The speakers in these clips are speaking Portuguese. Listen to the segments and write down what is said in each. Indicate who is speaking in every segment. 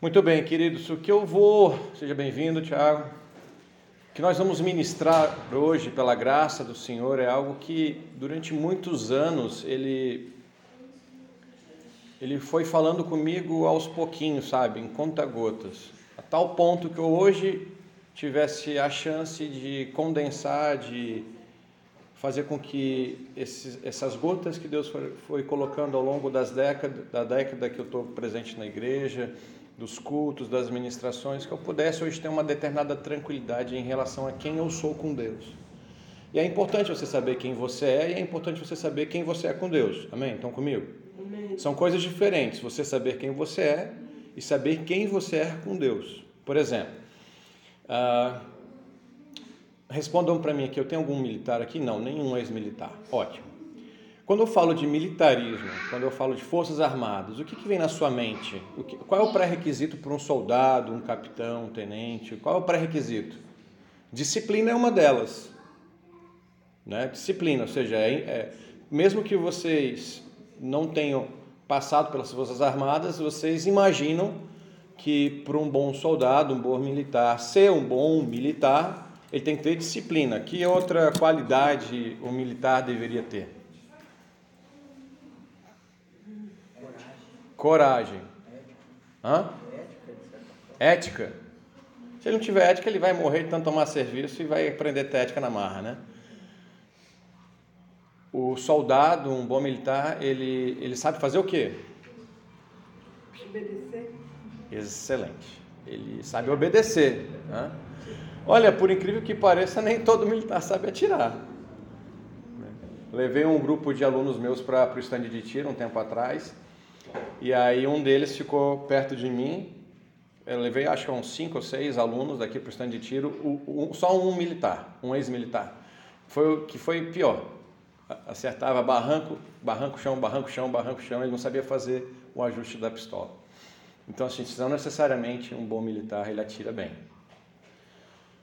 Speaker 1: Muito bem, queridos, o que eu vou, seja bem-vindo, Tiago, o que nós vamos ministrar hoje, pela graça do Senhor, é algo que durante muitos anos ele, ele foi falando comigo aos pouquinhos, sabe, em conta-gotas, a tal ponto que eu hoje tivesse a chance de condensar, de fazer com que esses, essas gotas que Deus foi, foi colocando ao longo das décadas, da década que eu estou presente na igreja, dos cultos, das ministrações, que eu pudesse hoje ter uma determinada tranquilidade em relação a quem eu sou com Deus. E é importante você saber quem você é e é importante você saber quem você é com Deus. Amém? Estão comigo? Amém. São coisas diferentes você saber quem você é e saber quem você é com Deus. Por exemplo, uh, respondam para mim aqui: eu tenho algum militar aqui? Não, nenhum ex-militar. Ótimo. Quando eu falo de militarismo, quando eu falo de forças armadas, o que, que vem na sua mente? Que, qual é o pré-requisito para um soldado, um capitão, um tenente? Qual é o pré-requisito? Disciplina é uma delas. Né? Disciplina, ou seja, é, é, mesmo que vocês não tenham passado pelas forças armadas, vocês imaginam que para um bom soldado, um bom militar, ser um bom militar, ele tem que ter disciplina. Que outra qualidade o militar deveria ter? Coragem. Hã? Ética. Se ele não tiver ética, ele vai morrer de tanto tomar serviço e vai aprender ética na marra, né? O soldado, um bom militar, ele, ele sabe fazer o quê?
Speaker 2: Obedecer.
Speaker 1: Excelente. Ele sabe obedecer. Né? Olha, por incrível que pareça, nem todo militar sabe atirar. Levei um grupo de alunos meus para o stand de tiro um tempo atrás. E aí um deles ficou perto de mim. Eu levei acho que uns cinco ou seis alunos daqui para o stand de tiro, só um militar, um ex-militar. Foi o que foi pior. Acertava barranco, barranco, chão, barranco, chão, barranco, chão, ele não sabia fazer o ajuste da pistola. Então, assim, não necessariamente um bom militar ele atira bem.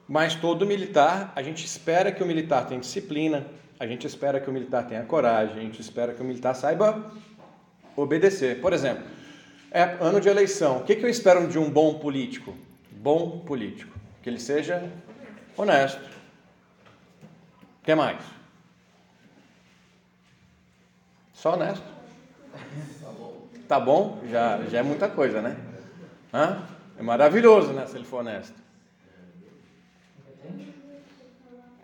Speaker 1: Mas todo militar, a gente espera que o militar tenha disciplina, a gente espera que o militar tenha coragem, a gente espera que o militar saiba obedecer. Por exemplo, é ano de eleição. O que, eu espero de um bom político? Bom político. Que ele seja honesto. O que mais? Só honesto. Tá bom? Já, já é muita coisa, né? Hã? É maravilhoso, né? Se ele for honesto.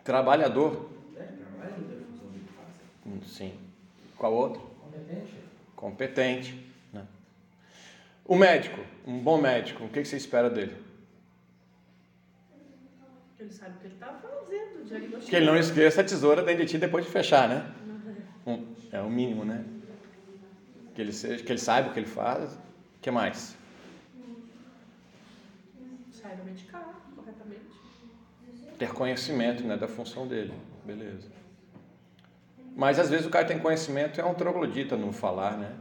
Speaker 1: Trabalhador. Sim. Qual outro? Competente competente. Né? O médico, um bom médico, o que você espera dele?
Speaker 2: Ele sabe o que ele está fazendo, diagnóstico.
Speaker 1: Que ele não esqueça a tesoura dentro de ti depois de fechar, né? Um, é o mínimo, né? Que ele, seja, que ele saiba o que ele faz. O que mais?
Speaker 2: Saiba medicar corretamente.
Speaker 1: Ter conhecimento né, da função dele. Beleza. Mas às vezes o cara tem conhecimento e é um troglodita no falar, né?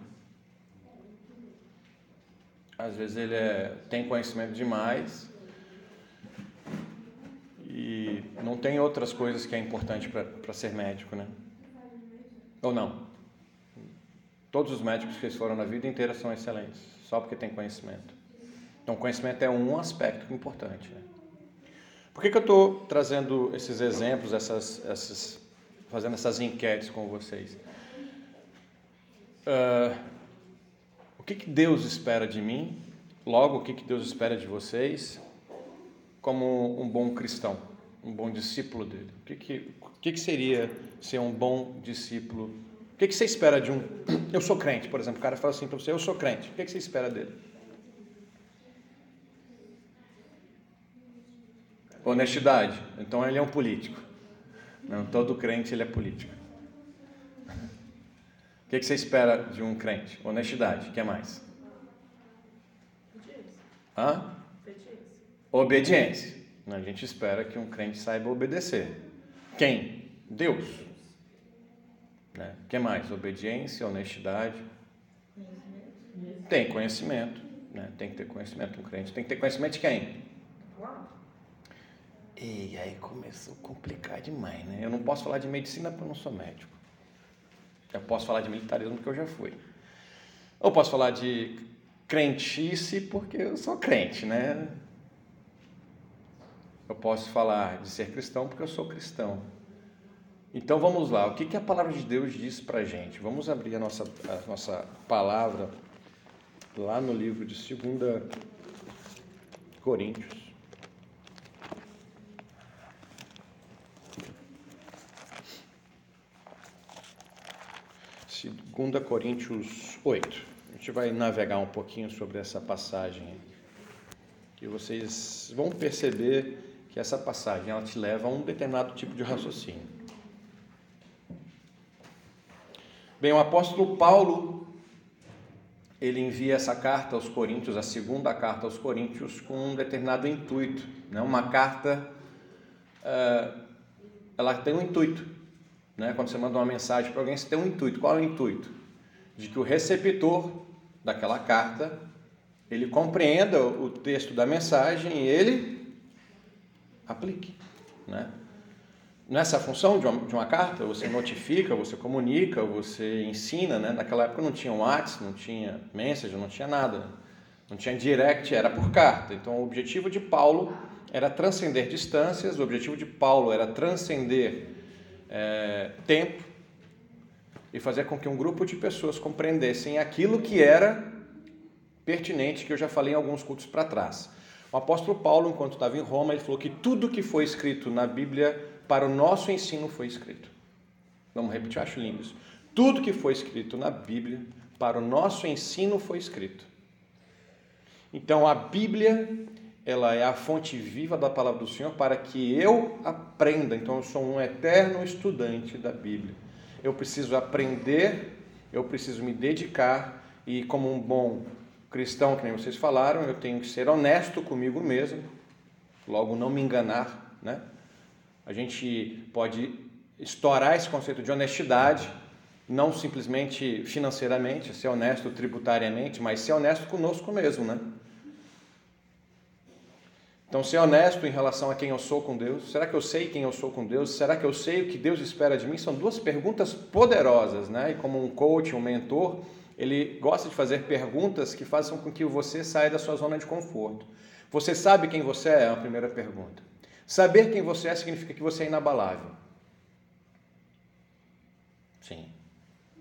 Speaker 1: Às vezes ele é, tem conhecimento demais e não tem outras coisas que é importante para ser médico, né? Ou não? Todos os médicos que foram na vida inteira são excelentes, só porque tem conhecimento. Então, conhecimento é um aspecto importante. Né? Por que, que eu estou trazendo esses exemplos, essas, essas fazendo essas enquetes com vocês. Uh, o que, que Deus espera de mim? Logo, o que, que Deus espera de vocês como um bom cristão, um bom discípulo dele? O que, que, o que, que seria ser um bom discípulo? O que, que você espera de um. Eu sou crente, por exemplo. O cara fala assim para você: Eu sou crente. O que, que você espera dele? Honestidade. Então ele é um político. Não, todo crente ele é político. O que, você espera de um crente? Honestidade. O que mais?
Speaker 2: Obediência.
Speaker 1: Hã?
Speaker 2: Obediência.
Speaker 1: Obediência. A gente espera que um crente saiba obedecer. Quem? Deus. Né? O que mais? Obediência, honestidade. Tem conhecimento. Né? Tem que ter conhecimento um crente. Tem que ter conhecimento de quem? E aí começou a complicar demais, né? Eu não posso falar de medicina porque eu não sou médico. Eu posso falar de militarismo porque eu já fui. Eu posso falar de crentice porque eu sou crente, né? Eu posso falar de ser cristão porque eu sou cristão. Então vamos lá, o que, que a palavra de Deus diz para a gente? Vamos abrir a nossa, a nossa palavra lá no livro de 2 Coríntios. 2 Coríntios 8. A gente vai navegar um pouquinho sobre essa passagem. E vocês vão perceber que essa passagem ela te leva a um determinado tipo de raciocínio. Bem, o apóstolo Paulo ele envia essa carta aos Coríntios, a segunda carta aos Coríntios, com um determinado intuito. Né? Uma carta, uh, ela tem um intuito. Né? Quando você manda uma mensagem para alguém, você tem um intuito. Qual é o intuito? De que o receptor daquela carta ele compreenda o texto da mensagem e ele aplique. Né? Nessa é função de uma, de uma, carta, você notifica, você comunica, você ensina. Né? Naquela época não tinha WhatsApp, não tinha message, não tinha nada. Não tinha direct, era por carta. Então o objetivo de Paulo era transcender distâncias, o objetivo de Paulo era transcender é, tempo e fazer com que um grupo de pessoas compreendessem aquilo que era pertinente, que eu já falei em alguns cultos para trás. O apóstolo Paulo, enquanto estava em Roma, ele falou que tudo que foi escrito na Bíblia para o nosso ensino foi escrito. Vamos repetir, acho lindo isso. Tudo que foi escrito na Bíblia para o nosso ensino foi escrito. Então a Bíblia ela é a fonte viva da palavra do Senhor para que eu aprenda. Então eu sou um eterno estudante da Bíblia. Eu preciso aprender, eu preciso me dedicar e como um bom cristão, que nem vocês falaram, eu tenho que ser honesto comigo mesmo, logo não me enganar, né? A gente pode estourar esse conceito de honestidade, não simplesmente financeiramente, ser honesto tributariamente, mas ser honesto conosco mesmo, né? Então, ser honesto em relação a quem eu sou com Deus. Será que eu sei quem eu sou com Deus? Será que eu sei o que Deus espera de mim? São duas perguntas poderosas, né? E como um coach, um mentor, ele gosta de fazer perguntas que façam com que você saia da sua zona de conforto. Você sabe quem você é? É a primeira pergunta. Saber quem você é significa que você é inabalável. Sim.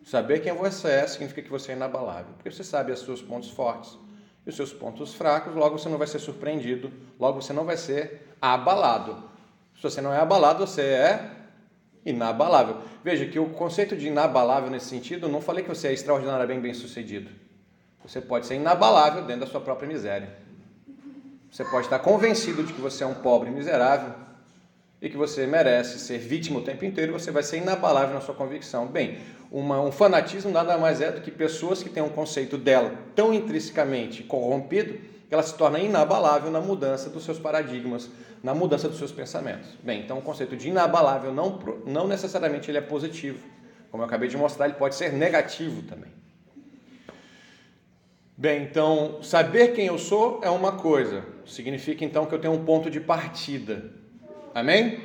Speaker 1: Saber quem você é significa que você é inabalável, porque você sabe os seus pontos fortes os seus pontos fracos, logo você não vai ser surpreendido, logo você não vai ser abalado. Se você não é abalado, você é inabalável. Veja que o conceito de inabalável nesse sentido, não falei que você é extraordinariamente bem sucedido. Você pode ser inabalável dentro da sua própria miséria. Você pode estar convencido de que você é um pobre miserável e que você merece ser vítima o tempo inteiro, você vai ser inabalável na sua convicção. Bem, uma, um fanatismo nada mais é do que pessoas que têm um conceito dela tão intrinsecamente corrompido que ela se torna inabalável na mudança dos seus paradigmas, na mudança dos seus pensamentos. Bem, então o conceito de inabalável não, não necessariamente ele é positivo. Como eu acabei de mostrar, ele pode ser negativo também. Bem, então, saber quem eu sou é uma coisa, significa então que eu tenho um ponto de partida. Amém?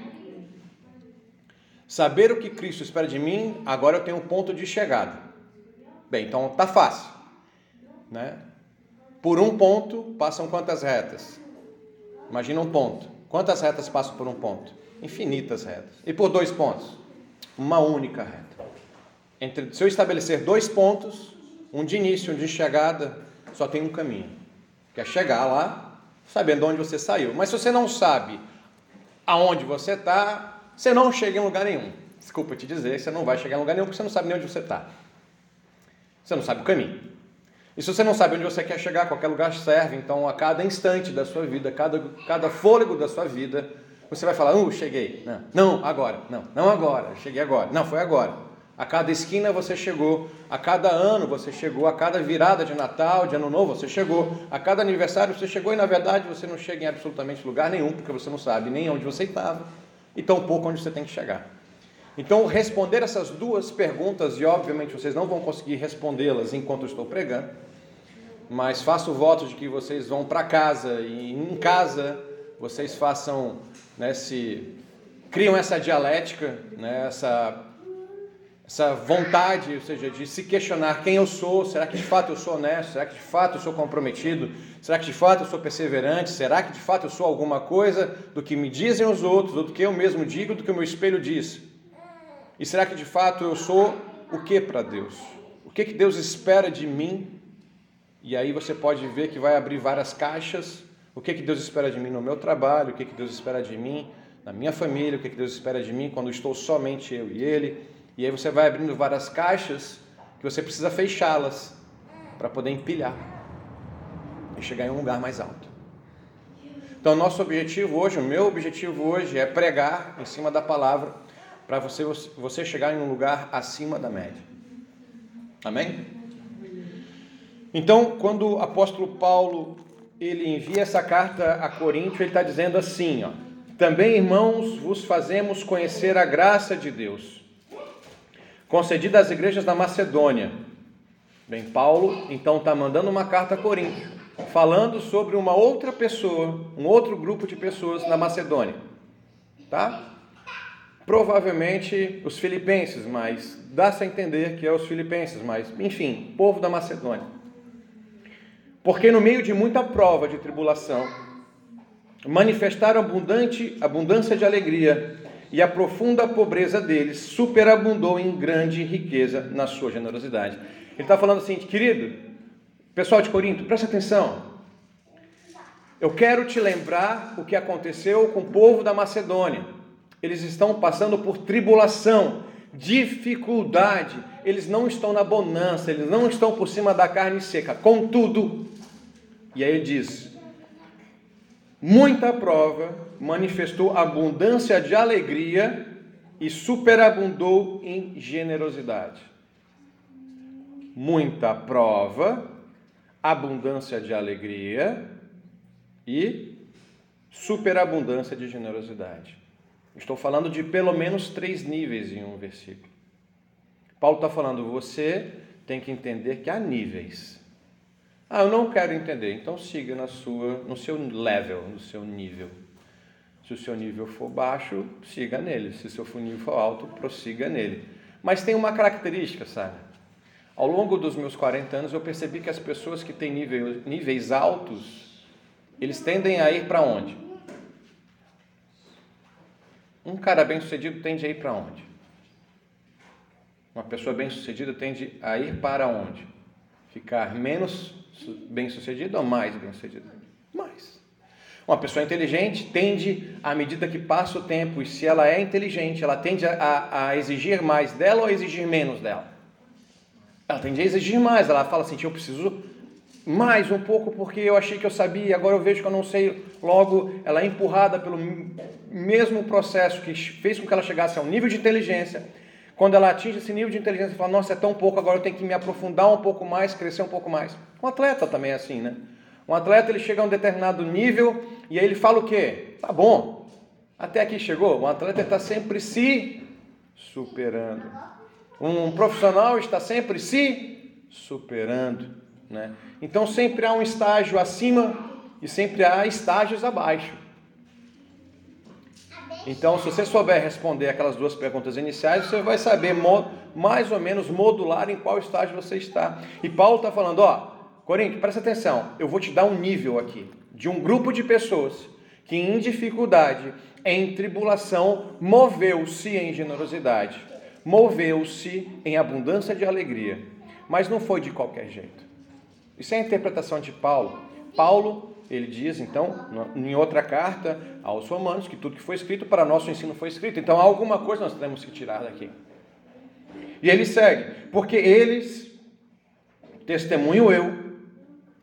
Speaker 1: Saber o que Cristo espera de mim, agora eu tenho um ponto de chegada. Bem, então tá fácil, né? Por um ponto passam quantas retas? Imagina um ponto. Quantas retas passam por um ponto? Infinitas retas. E por dois pontos? Uma única reta. Entre, se eu estabelecer dois pontos, um de início e um de chegada, só tem um caminho, que é chegar lá, sabendo onde você saiu. Mas se você não sabe aonde você está, você não chega em lugar nenhum. Desculpa te dizer, você não vai chegar em lugar nenhum porque você não sabe nem onde você está. Você não sabe o caminho. E se você não sabe onde você quer chegar, qualquer lugar serve. Então, a cada instante da sua vida, cada, cada fôlego da sua vida, você vai falar: Uh, cheguei. Não, não, agora. Não, não agora. Cheguei agora. Não, foi agora. A cada esquina você chegou, a cada ano você chegou, a cada virada de Natal, de Ano Novo você chegou, a cada aniversário você chegou e na verdade você não chega em absolutamente lugar nenhum, porque você não sabe nem onde você estava e tampouco onde você tem que chegar. Então, responder essas duas perguntas, e obviamente vocês não vão conseguir respondê-las enquanto eu estou pregando, mas faço voto de que vocês vão para casa e em casa vocês façam, né, se criam essa dialética, né, essa essa vontade, ou seja, de se questionar quem eu sou, será que de fato eu sou honesto, será que de fato eu sou comprometido, será que de fato eu sou perseverante, será que de fato eu sou alguma coisa do que me dizem os outros, ou do que eu mesmo digo, do que o meu espelho diz? E será que de fato eu sou o que para Deus? O que, que Deus espera de mim? E aí você pode ver que vai abrir várias caixas. O que, que Deus espera de mim no meu trabalho? O que, que Deus espera de mim na minha família? O que, que Deus espera de mim quando estou somente eu e Ele? E aí você vai abrindo várias caixas que você precisa fechá-las para poder empilhar e chegar em um lugar mais alto. Então, nosso objetivo hoje, o meu objetivo hoje é pregar em cima da palavra para você, você chegar em um lugar acima da média. Amém? Então, quando o apóstolo Paulo ele envia essa carta a Coríntio, ele está dizendo assim, ó, também irmãos, vos fazemos conhecer a graça de Deus concedida às igrejas da Macedônia. Bem, Paulo então está mandando uma carta a Corinto, falando sobre uma outra pessoa, um outro grupo de pessoas na Macedônia, tá? Provavelmente os filipenses, mas dá-se a entender que é os filipenses, mas enfim, povo da Macedônia. Porque no meio de muita prova de tribulação, manifestaram abundante abundância de alegria e a profunda pobreza deles superabundou em grande riqueza na sua generosidade. Ele está falando assim, querido, pessoal de Corinto, presta atenção. Eu quero te lembrar o que aconteceu com o povo da Macedônia. Eles estão passando por tribulação, dificuldade, eles não estão na bonança, eles não estão por cima da carne seca. Contudo, e aí ele diz: muita prova manifestou abundância de alegria e superabundou em generosidade. Muita prova, abundância de alegria e superabundância de generosidade. Estou falando de pelo menos três níveis em um versículo. Paulo está falando, você tem que entender que há níveis. Ah, eu não quero entender, então siga na sua, no seu level, no seu nível. Se o seu nível for baixo, siga nele. Se o seu nível for alto, prossiga nele. Mas tem uma característica, sabe? Ao longo dos meus 40 anos, eu percebi que as pessoas que têm nível, níveis altos, eles tendem a ir para onde? Um cara bem-sucedido tende a ir para onde? Uma pessoa bem-sucedida tende a ir para onde? Ficar menos bem-sucedido ou mais bem-sucedido? Mais. Uma pessoa inteligente tende, à medida que passa o tempo, e se ela é inteligente, ela tende a, a exigir mais dela ou a exigir menos dela? Ela tende a exigir mais, ela fala assim: eu preciso mais um pouco porque eu achei que eu sabia, agora eu vejo que eu não sei. Logo, ela é empurrada pelo mesmo processo que fez com que ela chegasse a um nível de inteligência. Quando ela atinge esse nível de inteligência, ela fala: Nossa, é tão pouco, agora eu tenho que me aprofundar um pouco mais, crescer um pouco mais. Um atleta também é assim, né? Um atleta ele chega a um determinado nível e aí ele fala o quê? Tá bom, até aqui chegou. Um atleta está sempre se superando. Um profissional está sempre se superando. Né? Então sempre há um estágio acima e sempre há estágios abaixo. Então, se você souber responder aquelas duas perguntas iniciais, você vai saber mais ou menos modular em qual estágio você está. E Paulo está falando, ó, Corinto, presta atenção, eu vou te dar um nível aqui de um grupo de pessoas que em dificuldade, em tribulação, moveu-se em generosidade, moveu-se em abundância de alegria, mas não foi de qualquer jeito. Isso é a interpretação de Paulo. Paulo, ele diz então, em outra carta aos Romanos, que tudo que foi escrito para nosso ensino foi escrito. Então, alguma coisa nós temos que tirar daqui. E ele segue, porque eles, testemunho eu,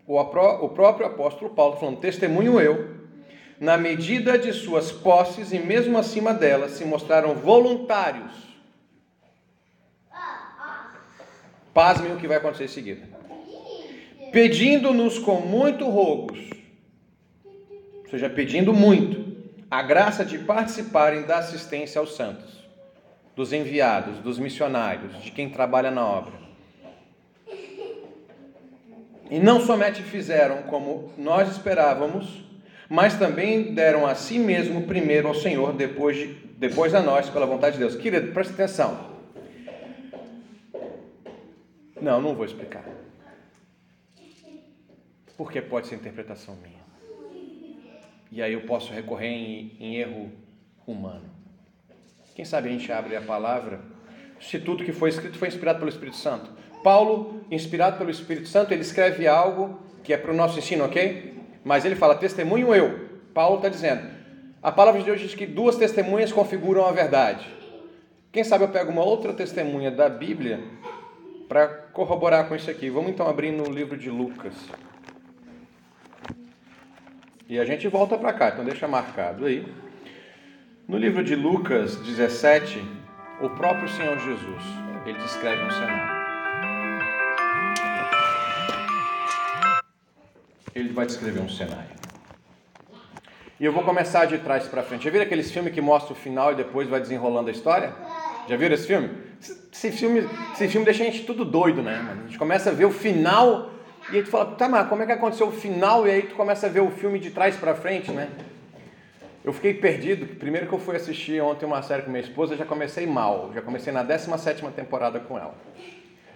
Speaker 1: o, próprio apóstolo Paulo falando: testemunho eu, na medida de suas posses e mesmo acima delas, se mostraram voluntários. Pasmem o que vai acontecer em seguida. Pedindo-nos com muito rogos, seja, pedindo muito, a graça de participarem da assistência aos santos, dos enviados, dos missionários, de quem trabalha na obra e não somente fizeram como nós esperávamos, mas também deram a si mesmo primeiro ao Senhor, depois, de, depois a nós, pela vontade de Deus. Querido, preste atenção. Não, não vou explicar. Porque pode ser interpretação minha. E aí eu posso recorrer em, em erro humano. Quem sabe a gente abre a palavra, se tudo que foi escrito foi inspirado pelo Espírito Santo. Paulo, inspirado pelo Espírito Santo, ele escreve algo que é para o nosso ensino, ok? Mas ele fala, testemunho eu. Paulo está dizendo. A palavra de Deus diz que duas testemunhas configuram a verdade. Quem sabe eu pego uma outra testemunha da Bíblia para corroborar com isso aqui. Vamos então abrir no livro de Lucas. E a gente volta para cá, então deixa marcado aí. No livro de Lucas 17, o próprio Senhor Jesus, ele descreve um cenário. Ele vai descrever um cenário. E eu vou começar de trás para frente. Já viram aqueles filmes que mostram o final e depois vai desenrolando a história? Já viram esse filme? Esse filme, esse filme deixa a gente tudo doido, né? A gente começa a ver o final e aí tu fala, tá, mas como é que aconteceu o final? E aí tu começa a ver o filme de trás para frente, né? Eu fiquei perdido. Primeiro que eu fui assistir ontem uma série com minha esposa, já comecei mal. Já comecei na 17 temporada com ela.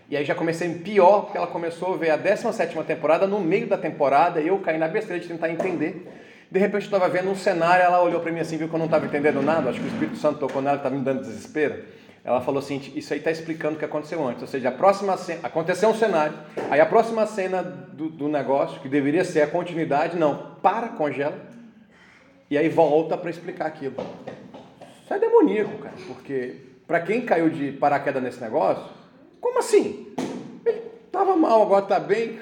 Speaker 1: E aí já comecei pior, porque ela começou a ver a 17 temporada no meio da temporada e eu caí na besteira de tentar entender. De repente eu estava vendo um cenário, ela olhou para mim assim, viu que eu não estava entendendo nada, acho que o Espírito Santo tocou nela, estava me dando desespero. Ela falou assim: Isso aí está explicando o que aconteceu antes. Ou seja, a próxima cena, aconteceu um cenário, aí a próxima cena do, do negócio, que deveria ser a continuidade, não, para, congela, e aí volta para explicar aquilo. Isso é demoníaco, cara, porque para quem caiu de paraquedas nesse negócio, como assim? Ele estava mal, agora está bem,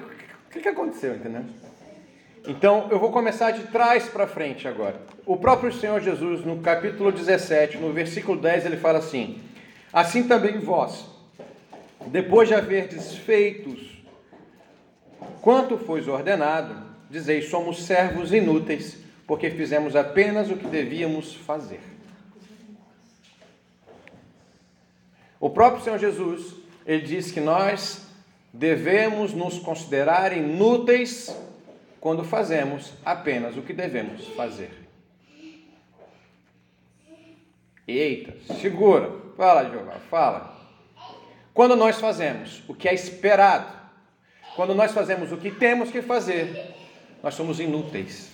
Speaker 1: o que, que aconteceu, entendeu? Então, eu vou começar de trás para frente agora. O próprio Senhor Jesus, no capítulo 17, no versículo 10, ele fala assim: Assim também vós, depois de haver desfeitos quanto foi ordenado, dizeis: somos servos inúteis, porque fizemos apenas o que devíamos fazer. O próprio Senhor Jesus, ele diz que nós devemos nos considerar inúteis quando fazemos apenas o que devemos fazer. Eita, segura. Fala, Jeová, fala. Quando nós fazemos o que é esperado, quando nós fazemos o que temos que fazer, nós somos inúteis.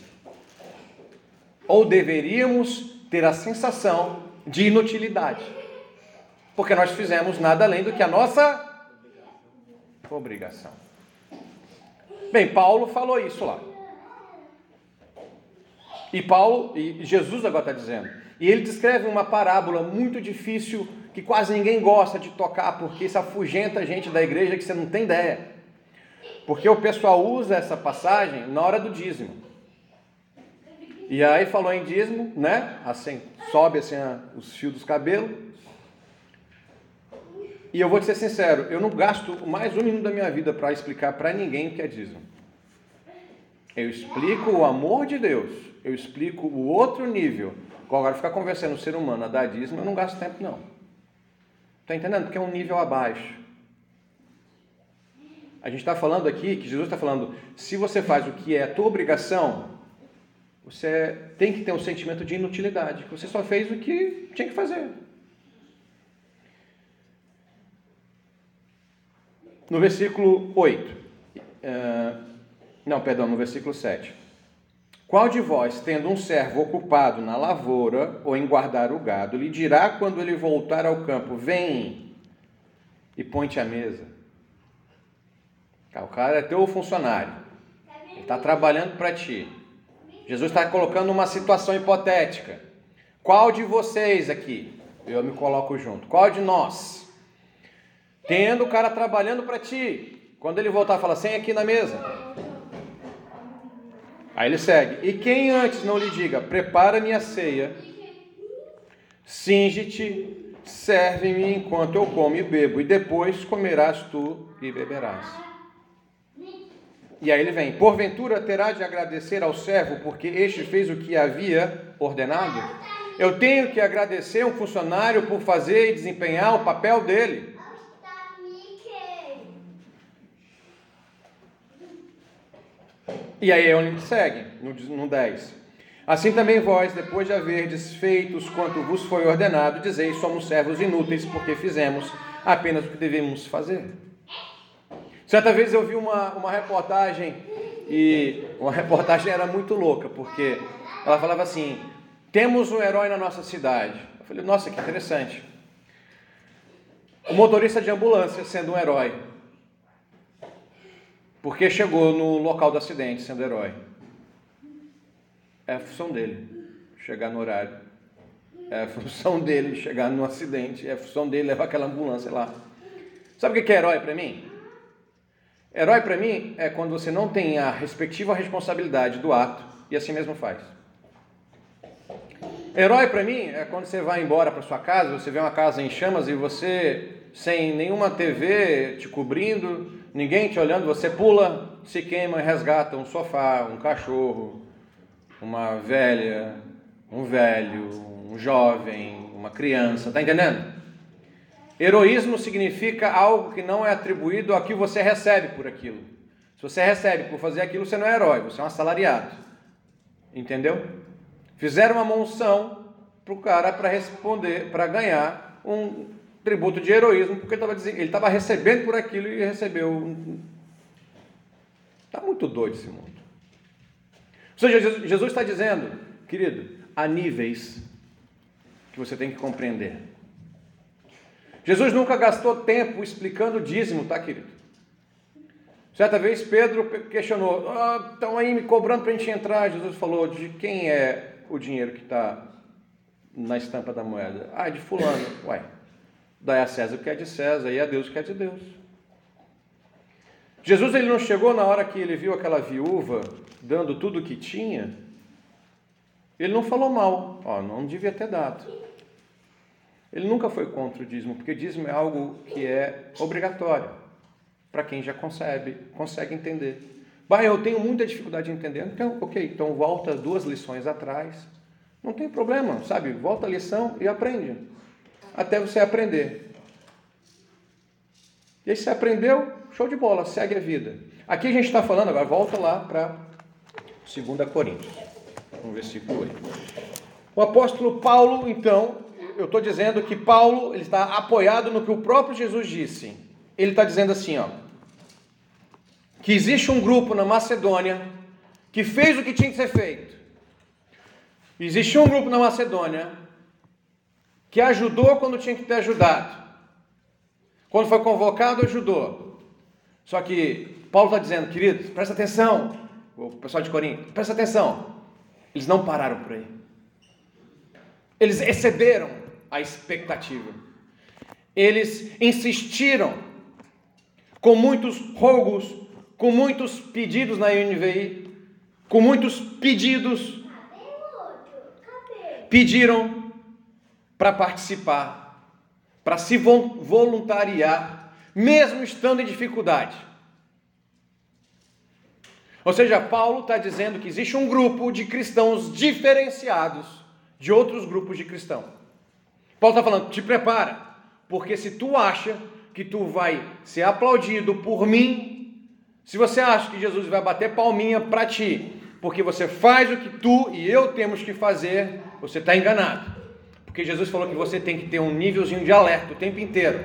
Speaker 1: Ou deveríamos ter a sensação de inutilidade, porque nós fizemos nada além do que a nossa obrigação. Bem, Paulo falou isso lá. E Paulo, e Jesus agora está dizendo, e ele descreve uma parábola muito difícil que quase ninguém gosta de tocar, porque isso afugenta a gente da igreja que você não tem ideia. Porque o pessoal usa essa passagem na hora do dízimo. E aí falou em dízimo, né? Assim, sobe assim os fios dos cabelos. E eu vou te ser sincero, eu não gasto mais um minuto da minha vida para explicar para ninguém o que é dízimo. Eu explico o amor de Deus, eu explico o outro nível Agora, ficar convencendo o ser humano a dar dízimo, eu não gasto tempo, não. Está entendendo? Porque é um nível abaixo. A gente está falando aqui, que Jesus está falando, se você faz o que é a tua obrigação, você tem que ter um sentimento de inutilidade, que você só fez o que tinha que fazer. No versículo 8, uh, eh, não, perdão, no versículo 7. Qual de vós, tendo um servo ocupado na lavoura ou em guardar o gado, lhe dirá quando ele voltar ao campo: Vem e põe-te à mesa? Tá, o cara é teu funcionário, ele está trabalhando para ti. Jesus está colocando uma situação hipotética. Qual de vocês aqui, eu me coloco junto, qual de nós, tendo o cara trabalhando para ti, quando ele voltar, fala: Senta aqui na mesa. Aí ele segue. E quem antes não lhe diga, prepara minha ceia, singe-te, serve-me enquanto eu como e bebo, e depois comerás tu e beberás. E aí ele vem: Porventura terá de agradecer ao servo, porque este fez o que havia ordenado? Eu tenho que agradecer um funcionário por fazer e desempenhar o papel dele. E aí é onde segue, no 10. Assim também vós, depois de haverdes feitos quanto vos foi ordenado, dizeis: somos servos inúteis, porque fizemos apenas o que devemos fazer. Certa vez eu vi uma, uma reportagem e uma reportagem era muito louca, porque ela falava assim: temos um herói na nossa cidade. Eu falei, nossa, que interessante. O motorista de ambulância sendo um herói. Porque chegou no local do acidente sendo herói. É a função dele chegar no horário. É a função dele chegar no acidente. É a função dele levar aquela ambulância lá. Sabe o que é herói para mim? Herói para mim é quando você não tem a respectiva responsabilidade do ato e assim mesmo faz. Herói para mim é quando você vai embora para sua casa, você vê uma casa em chamas e você, sem nenhuma TV te cobrindo, ninguém te olhando, você pula, se queima e resgata um sofá, um cachorro, uma velha, um velho, um jovem, uma criança, tá entendendo? Heroísmo significa algo que não é atribuído a que você recebe por aquilo. Se você recebe por fazer aquilo, você não é herói, você é um assalariado. Entendeu? Fizeram uma monção para o cara para responder, para ganhar um tributo de heroísmo, porque ele estava recebendo por aquilo e recebeu. Está muito doido esse mundo. Ou seja, Jesus está dizendo, querido, há níveis que você tem que compreender. Jesus nunca gastou tempo explicando o dízimo, tá, querido? Certa vez Pedro questionou: estão ah, aí me cobrando para a gente entrar. Jesus falou: de quem é o dinheiro que está na estampa da moeda? Ah, de Fulano. Ué, dá a César o que é de César e a Deus o que é de Deus. Jesus ele não chegou na hora que ele viu aquela viúva dando tudo o que tinha, ele não falou mal, ó, não devia ter dado. Ele nunca foi contra o dízimo, porque dízimo é algo que é obrigatório para quem já consegue, consegue entender. Bah, eu tenho muita dificuldade de entender. Então, ok, então volta duas lições atrás. Não tem problema, sabe? Volta a lição e aprende. Até você aprender. E aí você aprendeu, show de bola, segue a vida. Aqui a gente está falando, agora volta lá para 2 Coríntios. Um versículo 8. O apóstolo Paulo, então, eu estou dizendo que Paulo ele está apoiado no que o próprio Jesus disse. Ele está dizendo assim, ó, que existe um grupo na Macedônia que fez o que tinha que ser feito. Existe um grupo na Macedônia que ajudou quando tinha que ter ajudado. Quando foi convocado, ajudou. Só que Paulo está dizendo, queridos, presta atenção, o pessoal de Corinto, presta atenção. Eles não pararam por aí. Eles excederam a expectativa. Eles insistiram com muitos rogos, com muitos pedidos na UNVI, com muitos pedidos. Pediram para participar, para se voluntariar, mesmo estando em dificuldade. Ou seja, Paulo está dizendo que existe um grupo de cristãos diferenciados de outros grupos de cristãos. Paulo está falando, te prepara, porque se tu acha que tu vai ser aplaudido por mim, se você acha que Jesus vai bater palminha para ti, porque você faz o que tu e eu temos que fazer, você está enganado. Porque Jesus falou que você tem que ter um nívelzinho de alerta o tempo inteiro.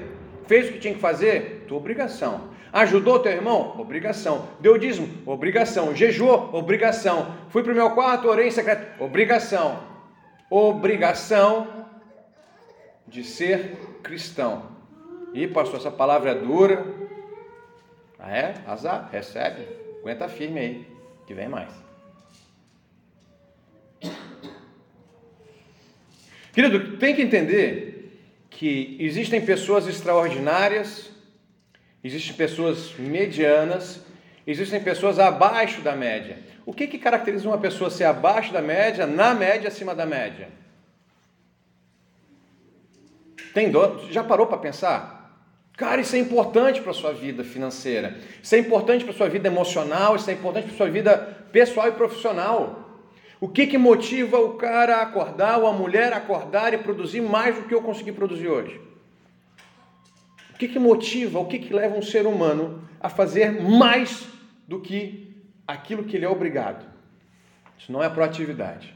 Speaker 1: Fez o que tinha que fazer? Tua obrigação. Ajudou teu irmão? Obrigação. Deu dízimo? Obrigação. Jejuou? Obrigação. Fui para o meu quarto, orei em secreto? Obrigação. Obrigação de ser cristão. E, pastor, essa palavra é dura. Ah, é? Azar, recebe. Aguenta firme aí, que vem mais. Querido, tem que entender que existem pessoas extraordinárias, existem pessoas medianas, existem pessoas abaixo da média. O que, que caracteriza uma pessoa ser abaixo da média, na média, acima da média? Tem dó? Já parou para pensar? Cara, isso é importante para a sua vida financeira, isso é importante para a sua vida emocional, isso é importante para a sua vida pessoal e profissional. O que, que motiva o cara a acordar ou a mulher a acordar e produzir mais do que eu consegui produzir hoje? O que, que motiva, o que, que leva um ser humano a fazer mais do que aquilo que ele é obrigado? Isso não é proatividade.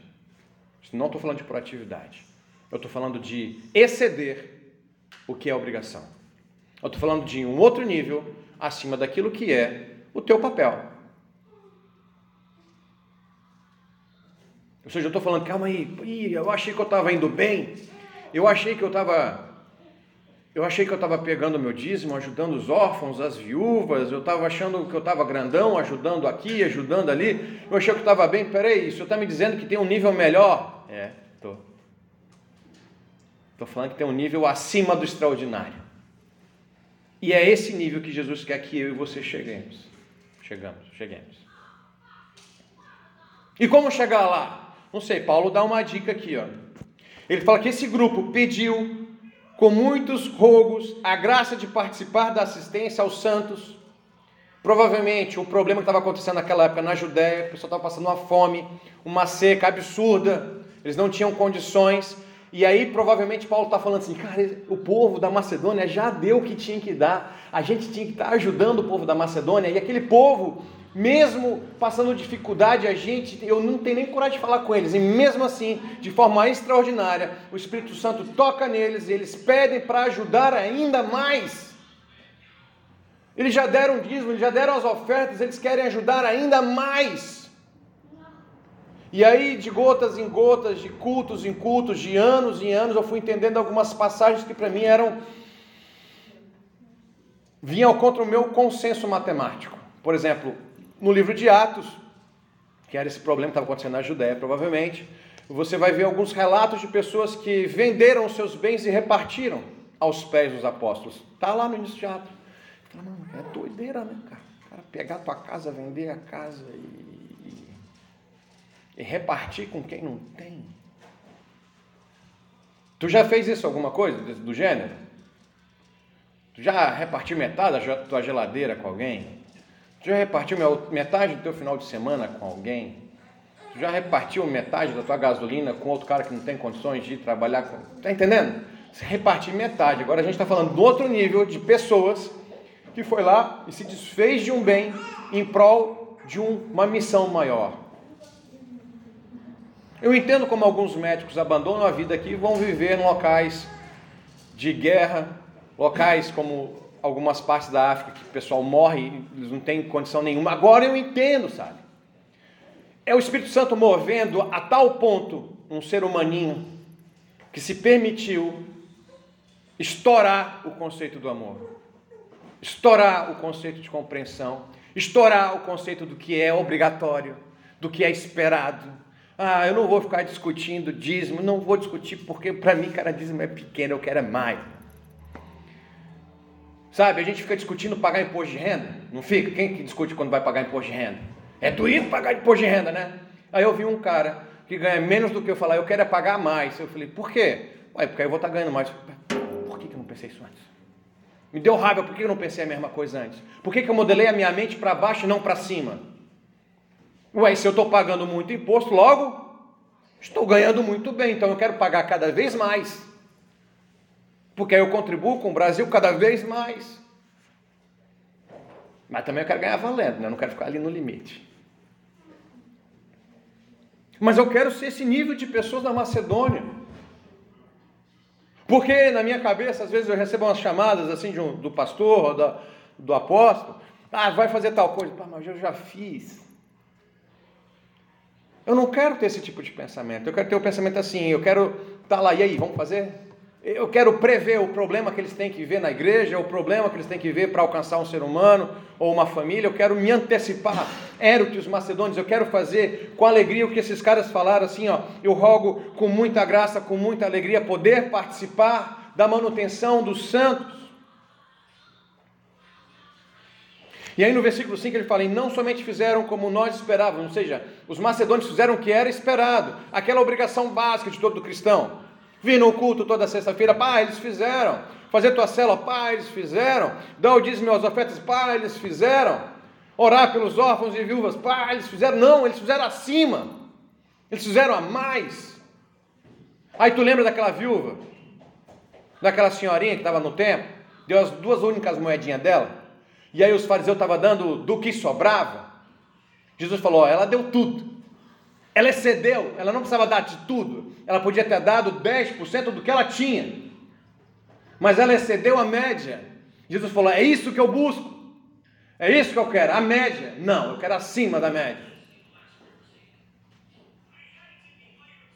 Speaker 1: Isso não estou falando de proatividade. Eu estou falando de exceder o que é obrigação. Eu estou falando de um outro nível, acima daquilo que é o teu papel. Ou seja, eu estou falando, calma aí, eu achei que eu estava indo bem, eu achei que eu estava. Eu achei que eu estava pegando meu dízimo, ajudando os órfãos, as viúvas, eu estava achando que eu estava grandão, ajudando aqui, ajudando ali, eu achei que eu estava bem, peraí, o senhor está me dizendo que tem um nível melhor? É, estou. Estou falando que tem um nível acima do extraordinário. E é esse nível que Jesus quer que eu e você cheguemos. Chegamos, cheguemos. E como chegar lá? Não sei, Paulo dá uma dica aqui, ó. Ele fala que esse grupo pediu com muitos rogos a graça de participar da assistência aos santos. Provavelmente o problema que estava acontecendo naquela época na Judéia, o pessoal estava passando uma fome, uma seca absurda, eles não tinham condições. E aí, provavelmente, Paulo está falando assim: cara, o povo da Macedônia já deu o que tinha que dar, a gente tinha que estar tá ajudando o povo da Macedônia, e aquele povo mesmo passando dificuldade, a gente, eu não tenho nem coragem de falar com eles, e mesmo assim, de forma extraordinária, o Espírito Santo toca neles e eles pedem para ajudar ainda mais. Eles já deram dízimo, eles já deram as ofertas, eles querem ajudar ainda mais. E aí, de gotas em gotas, de cultos em cultos, de anos em anos, eu fui entendendo algumas passagens que para mim eram. vinham contra o meu consenso matemático. Por exemplo, no livro de Atos, que era esse problema que estava acontecendo na Judéia, provavelmente, você vai ver alguns relatos de pessoas que venderam seus bens e repartiram aos pés dos apóstolos. Está lá no início de Atos. Não, é doideira, né, cara? O cara pegar a tua casa, vender a casa e, e repartir com quem não tem. Tu já fez isso alguma coisa do gênero? Tu já repartiu metade da tua geladeira com alguém? Tu já repartiu metade do teu final de semana com alguém? Tu já repartiu metade da tua gasolina com outro cara que não tem condições de trabalhar com. Tá entendendo? Você repartiu metade. Agora a gente está falando do outro nível de pessoas que foi lá e se desfez de um bem em prol de um, uma missão maior. Eu entendo como alguns médicos abandonam a vida aqui e vão viver em locais de guerra, locais como algumas partes da África que o pessoal morre, eles não têm condição nenhuma. Agora eu entendo, sabe? É o Espírito Santo movendo a tal ponto um ser humaninho que se permitiu estourar o conceito do amor, estourar o conceito de compreensão, estourar o conceito do que é obrigatório, do que é esperado. Ah, eu não vou ficar discutindo dízimo, não vou discutir porque para mim cada dízimo é pequeno, eu quero é mais. Sabe, a gente fica discutindo pagar imposto de renda, não fica? Quem que discute quando vai pagar imposto de renda? É doído pagar imposto de renda, né? Aí eu vi um cara que ganha menos do que eu falar, eu quero é pagar mais. Eu falei, por quê? Ué, porque aí eu vou estar tá ganhando mais. Por que, que eu não pensei isso antes? Me deu raiva, por que eu não pensei a mesma coisa antes? Por que, que eu modelei a minha mente para baixo e não para cima? Ué, se eu estou pagando muito imposto, logo estou ganhando muito bem, então eu quero pagar cada vez mais porque aí eu contribuo com o Brasil cada vez mais. Mas também eu quero ganhar valendo, né? eu não quero ficar ali no limite. Mas eu quero ser esse nível de pessoas da Macedônia. Porque na minha cabeça, às vezes eu recebo umas chamadas assim um, do pastor, do, do apóstolo. Ah, vai fazer tal coisa. Pá, mas eu já fiz. Eu não quero ter esse tipo de pensamento. Eu quero ter o um pensamento assim. Eu quero estar tá lá, e aí, vamos fazer? Eu quero prever o problema que eles têm que ver na igreja, o problema que eles têm que ver para alcançar um ser humano ou uma família. Eu quero me antecipar. Era que os macedônios, eu quero fazer com alegria o que esses caras falaram assim, ó. Eu rogo com muita graça, com muita alegria, poder participar da manutenção dos santos. E aí no versículo 5 ele fala: e não somente fizeram como nós esperávamos, ou seja, os macedônios fizeram o que era esperado, aquela obrigação básica de todo cristão Vir no culto toda sexta-feira, pá, eles fizeram. Fazer tua célula, pá, eles fizeram. Dar o dízimo às ofertas, pá, eles fizeram. Orar pelos órfãos e viúvas, pá, eles fizeram. Não, eles fizeram acima. Eles fizeram a mais. Aí tu lembra daquela viúva? Daquela senhorinha que estava no templo? Deu as duas únicas moedinhas dela. E aí os fariseus estavam dando do que sobrava. Jesus falou: ó, ela deu tudo. Ela excedeu, ela não precisava dar de tudo. Ela podia ter dado 10% do que ela tinha. Mas ela excedeu a média. Jesus falou: É isso que eu busco. É isso que eu quero, a média. Não, eu quero acima da média.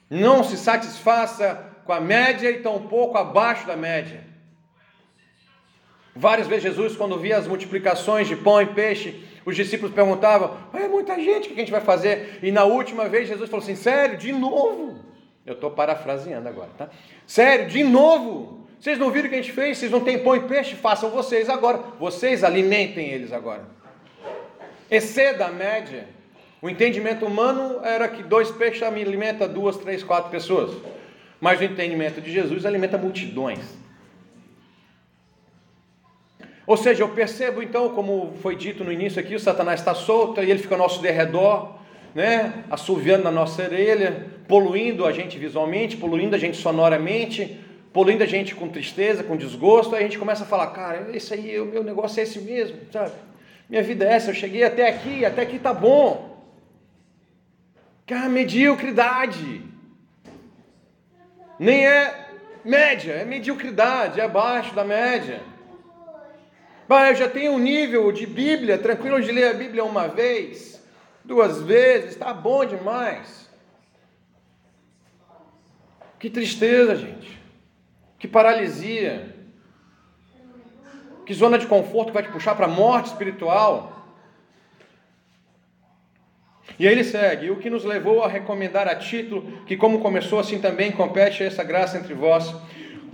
Speaker 1: Não se satisfaça com a média e tampouco abaixo da média. Várias vezes Jesus, quando via as multiplicações de pão e peixe, os discípulos perguntavam: é muita gente, o que a gente vai fazer? E na última vez Jesus falou assim: sério, de novo? Eu estou parafraseando agora, tá? Sério, de novo? Vocês não viram o que a gente fez? Vocês não têm pão e peixe? Façam vocês agora. Vocês alimentem eles agora. Exceda a média. O entendimento humano era que dois peixes alimenta duas, três, quatro pessoas. Mas o entendimento de Jesus alimenta multidões. Ou seja, eu percebo então, como foi dito no início aqui, o Satanás está solto e ele fica ao nosso derredor, né? assoviando na nossa orelha, poluindo a gente visualmente, poluindo a gente sonoramente, poluindo a gente com tristeza, com desgosto, aí a gente começa a falar, cara, esse aí, o meu negócio é esse mesmo, sabe? Minha vida é essa, eu cheguei até aqui, até aqui tá bom. Cara, mediocridade. Nem é média, é mediocridade, é abaixo da média. Pai, eu já tenho um nível de Bíblia, tranquilo de ler a Bíblia uma vez, duas vezes, está bom demais. Que tristeza, gente. Que paralisia. Que zona de conforto que vai te puxar para a morte espiritual. E aí ele segue, o que nos levou a recomendar a título que, como começou, assim também compete essa graça entre vós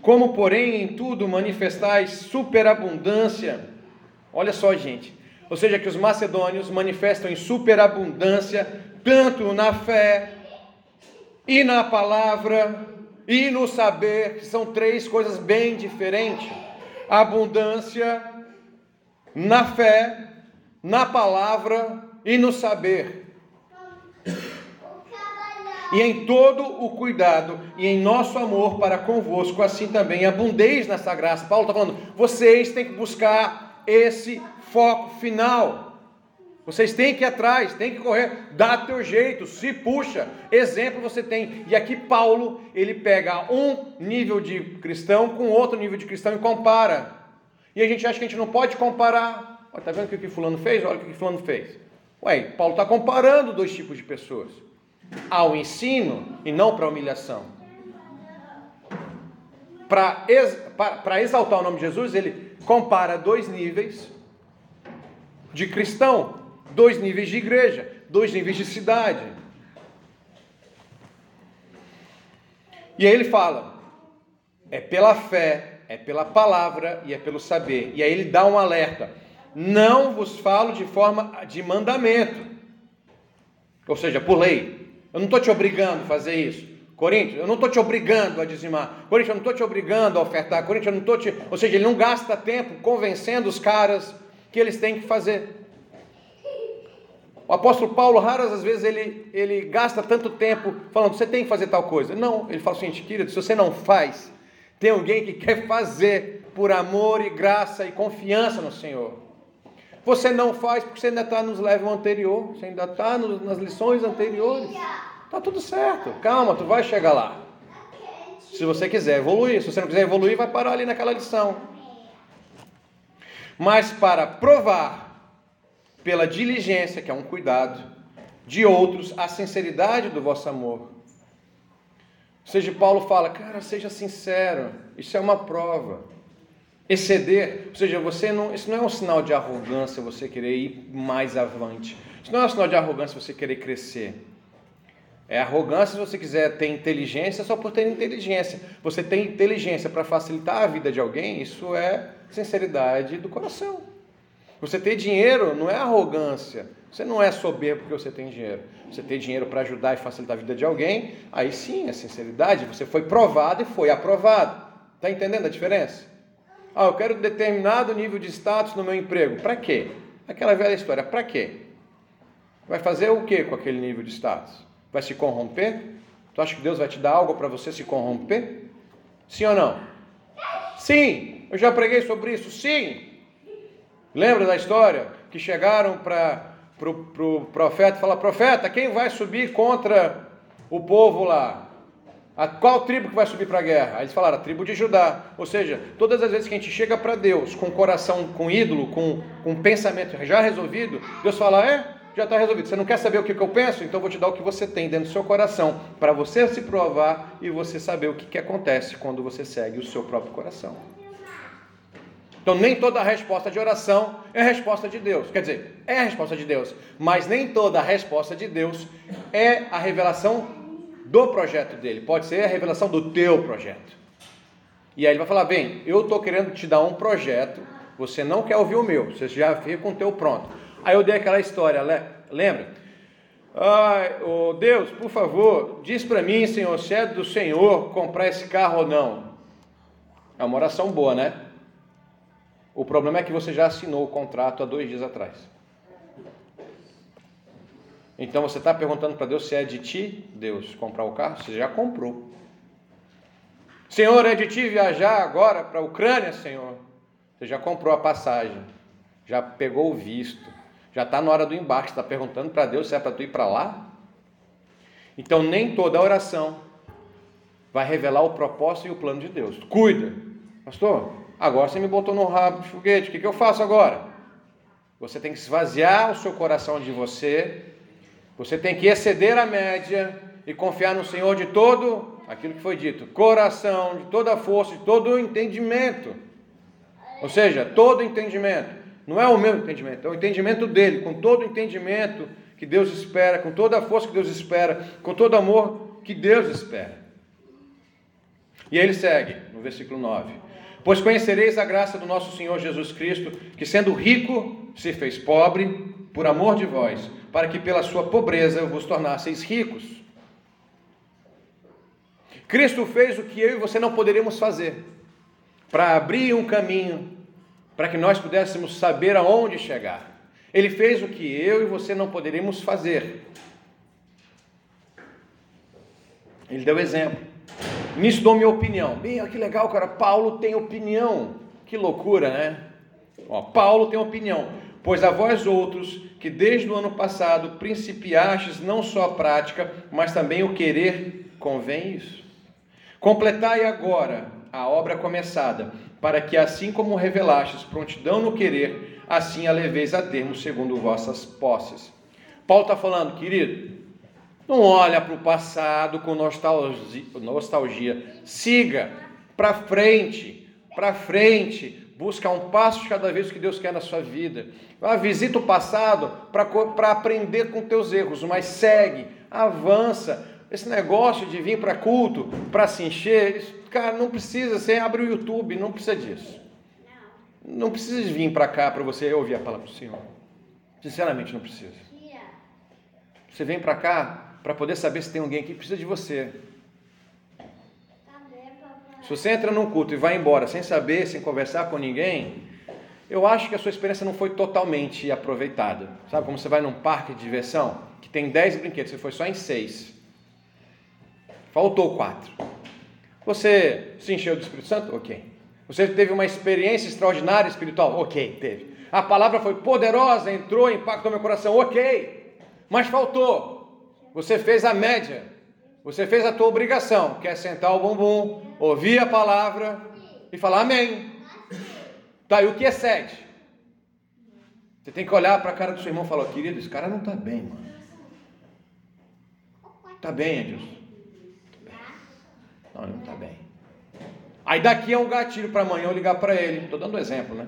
Speaker 1: como, porém, em tudo manifestais superabundância. Olha só, gente. Ou seja, que os macedônios manifestam em superabundância, tanto na fé, e na palavra, e no saber, que são três coisas bem diferentes: abundância na fé, na palavra e no saber e em todo o cuidado e em nosso amor para convosco, assim também abundeis nessa graça. Paulo está falando, vocês têm que buscar esse foco final. Vocês têm que ir atrás, têm que correr, dá teu jeito, se puxa. Exemplo você tem. E aqui Paulo, ele pega um nível de cristão com outro nível de cristão e compara. E a gente acha que a gente não pode comparar. Está vendo o que o fulano fez? Olha o que o fulano fez. Ué, Paulo está comparando dois tipos de pessoas ao ensino e não para humilhação. Para exaltar o nome de Jesus, ele compara dois níveis de cristão, dois níveis de igreja, dois níveis de cidade. E aí ele fala: é pela fé, é pela palavra e é pelo saber. E aí ele dá um alerta: não vos falo de forma de mandamento, ou seja, por lei, eu não estou te obrigando a fazer isso. Corinthians, eu não estou te obrigando a dizimar. Corinthians, eu não estou te obrigando a ofertar. Corinthians, eu não estou te. Ou seja, ele não gasta tempo convencendo os caras que eles têm que fazer. O apóstolo Paulo, raras as vezes, ele, ele gasta tanto tempo falando, você tem que fazer tal coisa. Não, ele fala o seguinte, querido, se você não faz, tem alguém que quer fazer por amor e graça e confiança no Senhor. Você não faz porque você ainda está nos level anterior, você ainda está nas lições anteriores. Está tudo certo, calma, tu vai chegar lá. Se você quiser evoluir, se você não quiser evoluir, vai parar ali naquela lição. Mas para provar pela diligência, que é um cuidado, de outros, a sinceridade do vosso amor. Ou seja, Paulo fala, cara, seja sincero, isso é uma prova exceder, ou seja, você não, isso não é um sinal de arrogância você querer ir mais avante. Isso não é um sinal de arrogância você querer crescer. É arrogância se você quiser ter inteligência só por ter inteligência. Você tem inteligência para facilitar a vida de alguém, isso é sinceridade do coração. Você ter dinheiro não é arrogância. Você não é soberbo porque você tem dinheiro. Você tem dinheiro para ajudar e facilitar a vida de alguém, aí sim é sinceridade. Você foi provado e foi aprovado. Está entendendo a diferença? Ah, eu quero determinado nível de status no meu emprego. Para quê? Aquela velha história. Para quê? Vai fazer o que com aquele nível de status? Vai se corromper? Tu acha que Deus vai te dar algo para você se corromper? Sim ou não? Sim, eu já preguei sobre isso. Sim. Lembra da história que chegaram para o pro, pro profeta e falaram: Profeta, quem vai subir contra o povo lá? A qual tribo que vai subir para a guerra? Aí eles falaram, a tribo de Judá. Ou seja, todas as vezes que a gente chega para Deus com coração, com ídolo, com, com pensamento já resolvido, Deus fala, é, já está resolvido. Você não quer saber o que, que, eu penso? Então vou te dar o que você tem dentro do seu coração, para você se provar e você saber o que, que acontece quando você segue o seu próprio coração. Então nem toda resposta de oração é resposta de Deus. Quer dizer, é a resposta de Deus, mas nem toda resposta de Deus é a revelação do projeto dele. Pode ser a revelação do teu projeto. E aí ele vai falar: bem, eu estou querendo te dar um projeto, você não quer ouvir o meu, você já fica com o teu pronto. Aí eu dei aquela história, lembra? Ai, oh Deus, por favor, diz para mim, Senhor, se é do Senhor comprar esse carro ou não. É uma oração boa, né? O problema é que você já assinou o contrato há dois dias atrás. Então você está perguntando para Deus se é de ti, Deus, comprar o carro? Você já comprou. Senhor, é de ti viajar agora para a Ucrânia, Senhor? Você já comprou a passagem, já pegou o visto, já está na hora do embarque, está perguntando para Deus se é para tu ir para lá? Então nem toda oração vai revelar o propósito e o plano de Deus. Cuida, pastor. Agora você me botou no rabo de foguete, o que, que eu faço agora? Você tem que esvaziar o seu coração de você, você tem que exceder a média e confiar no Senhor de todo aquilo que foi dito, coração, de toda a força, de todo o entendimento. Ou seja, todo entendimento. Não é o meu entendimento, é o entendimento dele, com todo o entendimento que Deus espera, com toda a força que Deus espera, com todo o amor que Deus espera. E ele segue no versículo 9: Pois conhecereis a graça do nosso Senhor Jesus Cristo, que sendo rico, se fez pobre por amor de vós, para que pela sua pobreza vos tornasseis ricos. Cristo fez o que eu e você não poderíamos fazer, para abrir um caminho para que nós pudéssemos saber aonde chegar. Ele fez o que eu e você não poderíamos fazer. Ele deu exemplo. Nisso dou minha opinião. Bem, que legal, cara. Paulo tem opinião. Que loucura, né? Ó, Paulo tem opinião. Pois a vós outros, que desde o ano passado principiastes não só a prática, mas também o querer, convém isso. Completai agora a obra começada, para que assim como revelastes prontidão no querer, assim a leveis a termo segundo vossas posses. Paulo está falando, querido, não olha para o passado com nostalgia, nostalgia. siga para frente, para frente, busca um passo de cada vez que Deus quer na sua vida. Ah, visita o passado para aprender com teus erros, mas segue, avança. Esse negócio de vir para culto, para se encher, Cara, não precisa, você abre o YouTube, não precisa disso. Não precisa vir para cá para você ouvir a palavra do Senhor. Sinceramente, não precisa. Você vem para cá para poder saber se tem alguém aqui que precisa de você. Se você entra num culto e vai embora sem saber, sem conversar com ninguém, eu acho que a sua experiência não foi totalmente aproveitada. Sabe como você vai num parque de diversão que tem 10 brinquedos, você foi só em 6. Faltou 4. Você se encheu do Espírito Santo? Ok. Você teve uma experiência extraordinária espiritual? Ok, teve. A palavra foi poderosa, entrou, impactou meu coração? Ok. Mas faltou. Você fez a média. Você fez a tua obrigação, que é sentar o bumbum, ouvir a palavra e falar amém. Tá, e o que é sede? Você tem que olhar para a cara do seu irmão e falar, querido, esse cara não está bem, mano. Está bem, Edilson. Não, ele não está bem. Aí daqui é um gatilho para amanhã eu ligar para ele. Estou dando um exemplo, né?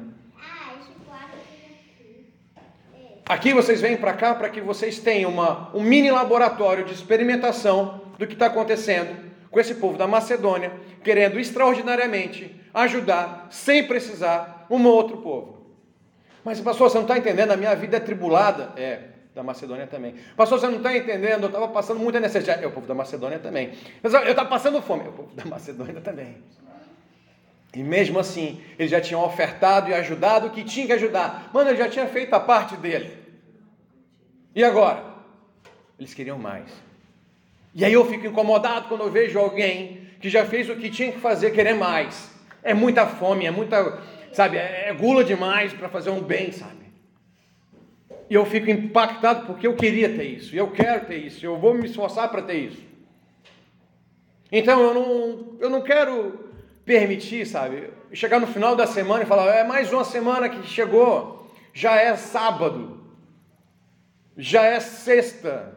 Speaker 1: Aqui vocês vêm para cá para que vocês tenham uma, um mini laboratório de experimentação do que está acontecendo com esse povo da Macedônia, querendo extraordinariamente ajudar, sem precisar, um outro povo. Mas, pastor, você não está entendendo? A minha vida é tribulada. É, da Macedônia também. Pastor, você não está entendendo? Eu estava passando muita necessidade. É o povo da Macedônia também. Eu estava passando fome. É o povo da Macedônia também. E mesmo assim, eles já tinham ofertado e ajudado o que tinha que ajudar. Mano, ele já tinha feito a parte dele. E agora? Eles queriam mais. E aí eu fico incomodado quando eu vejo alguém que já fez o que tinha que fazer querer mais. É muita fome, é muita, sabe, é gula demais para fazer um bem, sabe? E eu fico impactado porque eu queria ter isso, eu quero ter isso, eu vou me esforçar para ter isso. Então eu não, eu não quero permitir, sabe, chegar no final da semana e falar, é mais uma semana que chegou, já é sábado, já é sexta.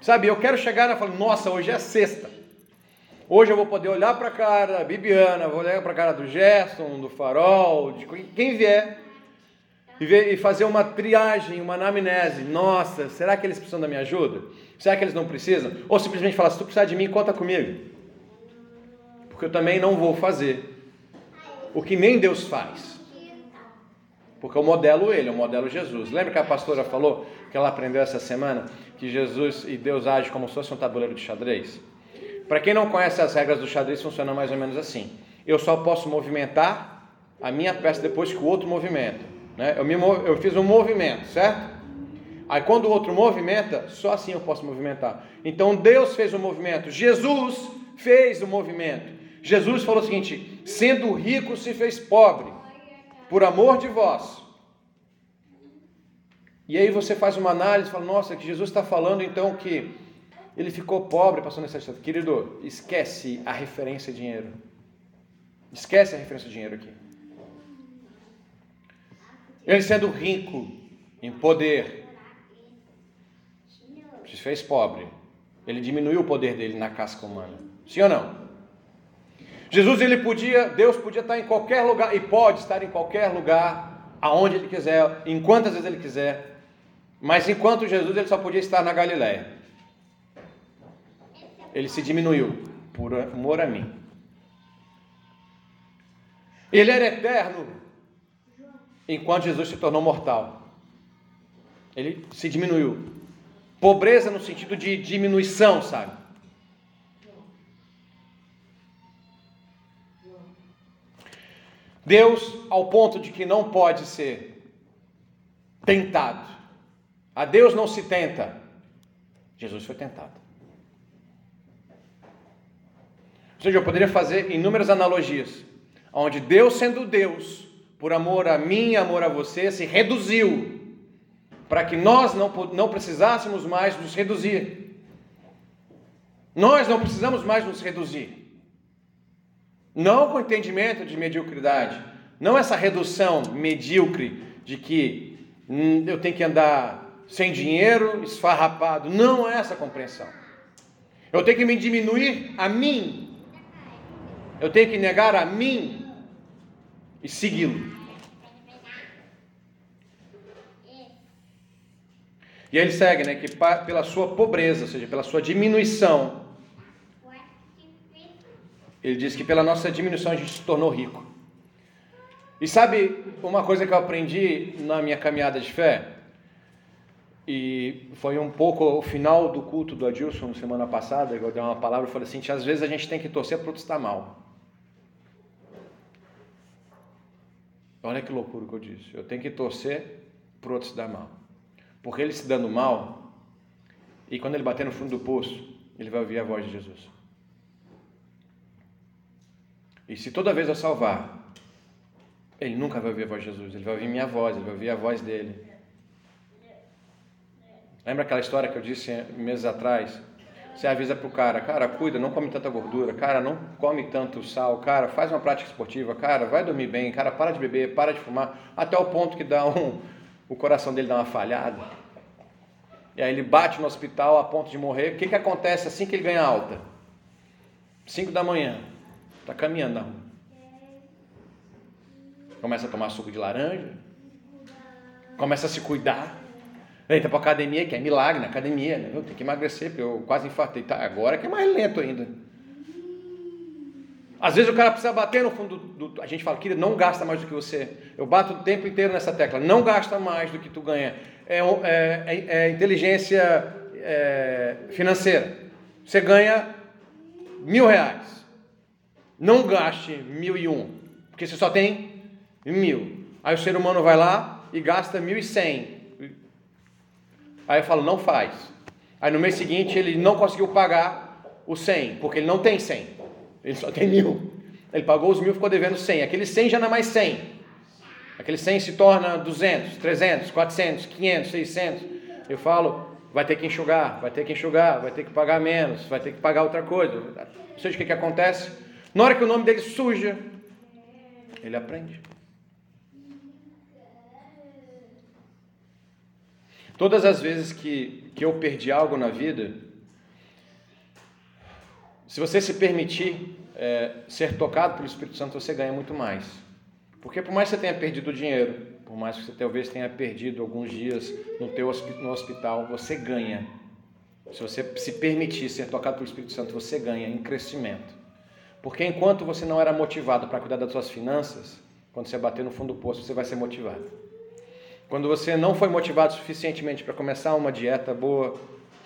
Speaker 1: Sabe, eu quero chegar e falar, nossa, hoje é sexta. Hoje eu vou poder olhar para a cara da Bibiana, vou olhar para a cara do Gerson, do Farol, de quem vier, e, ver, e fazer uma triagem, uma anamnese. Nossa, será que eles precisam da minha ajuda? Será que eles não precisam? Ou simplesmente falar, se tu precisar de mim, conta comigo. Porque eu também não vou fazer o que nem Deus faz. Porque eu modelo ele, eu modelo Jesus. Lembra que a pastora falou que ela aprendeu essa semana que Jesus e Deus agem como se fosse um tabuleiro de xadrez? Para quem não conhece as regras do xadrez, funciona mais ou menos assim. Eu só posso movimentar a minha peça depois que o outro movimenta. Né? Eu, me, eu fiz um movimento, certo? Aí quando o outro movimenta, só assim eu posso movimentar. Então Deus fez o movimento, Jesus fez o movimento. Jesus falou o seguinte: sendo rico se fez pobre, por amor de vós. E aí você faz uma análise fala: nossa, que Jesus está falando então que ele ficou pobre, passou necessidade. Querido, esquece a referência dinheiro. Esquece a referência dinheiro aqui. Ele sendo rico em poder, se fez pobre. Ele diminuiu o poder dele na casca humana. Sim ou não? Jesus ele podia, Deus podia estar em qualquer lugar e pode estar em qualquer lugar, aonde ele quiser, em quantas vezes ele quiser. Mas enquanto Jesus ele só podia estar na Galiléia. Ele se diminuiu por amor a mim. Ele era eterno enquanto Jesus se tornou mortal. Ele se diminuiu. Pobreza no sentido de diminuição, sabe? Deus, ao ponto de que não pode ser tentado. A Deus não se tenta. Jesus foi tentado. Ou seja, eu poderia fazer inúmeras analogias, onde Deus, sendo Deus, por amor a mim, amor a você, se reduziu, para que nós não, não precisássemos mais nos reduzir. Nós não precisamos mais nos reduzir. Não com entendimento de mediocridade, não essa redução medíocre de que hum, eu tenho que andar sem dinheiro, esfarrapado. Não é essa compreensão. Eu tenho que me diminuir a mim. Eu tenho que negar a mim e segui-lo. E ele segue, né, que pela sua pobreza, ou seja, pela sua diminuição, ele diz que pela nossa diminuição a gente se tornou rico. E sabe uma coisa que eu aprendi na minha caminhada de fé? E foi um pouco o final do culto do Adilson semana passada, eu dei uma palavra e falei assim: às vezes a gente tem que torcer para o outro estar mal. Olha que loucura que eu disse. Eu tenho que torcer para o outro se dar mal. Porque ele se dando mal, e quando ele bater no fundo do poço, ele vai ouvir a voz de Jesus. E se toda vez eu salvar, ele nunca vai ouvir a voz de Jesus, ele vai ouvir minha voz, ele vai ouvir a voz dele. Lembra aquela história que eu disse meses atrás? Você avisa para o cara, cara, cuida, não come tanta gordura, cara, não come tanto sal, cara, faz uma prática esportiva, cara, vai dormir bem, cara, para de beber, para de fumar, até o ponto que dá um, o coração dele dá uma falhada. E aí ele bate no hospital a ponto de morrer. O que, que acontece assim que ele ganha alta? 5 da manhã. Está caminhando na rua. Começa a tomar suco de laranja. Começa a se cuidar. Entra para academia, que é milagre na academia. Né? Eu tenho que emagrecer, porque eu quase infartei. Tá, agora que é mais lento ainda. Às vezes o cara precisa bater no fundo do, do, A gente fala, querido, não gasta mais do que você. Eu bato o tempo inteiro nessa tecla. Não gasta mais do que tu ganha. É, é, é, é inteligência é, financeira. Você ganha mil reais. Não gaste mil e um. Porque você só tem mil. Aí o ser humano vai lá e gasta mil e cem. Aí eu falo, não faz. Aí no mês seguinte ele não conseguiu pagar o cem, porque ele não tem cem. Ele só tem mil. Ele pagou os mil, ficou devendo 100. Aquele 100 já não é mais 100. Aquele 100 se torna 200, 300, 400, 500, 600. Eu falo, vai ter que enxugar, vai ter que enxugar, vai ter que pagar menos, vai ter que pagar outra coisa. Ou seja, o que, que acontece? Na hora que o nome dele suja, ele aprende. Todas as vezes que, que eu perdi algo na vida, se você se permitir é, ser tocado pelo Espírito Santo, você ganha muito mais. Porque por mais que você tenha perdido dinheiro, por mais que você talvez tenha perdido alguns dias no teu no hospital, você ganha. Se você se permitir ser tocado pelo Espírito Santo, você ganha em crescimento. Porque enquanto você não era motivado para cuidar das suas finanças, quando você bater no fundo do poço, você vai ser motivado. Quando você não foi motivado suficientemente para começar uma dieta boa,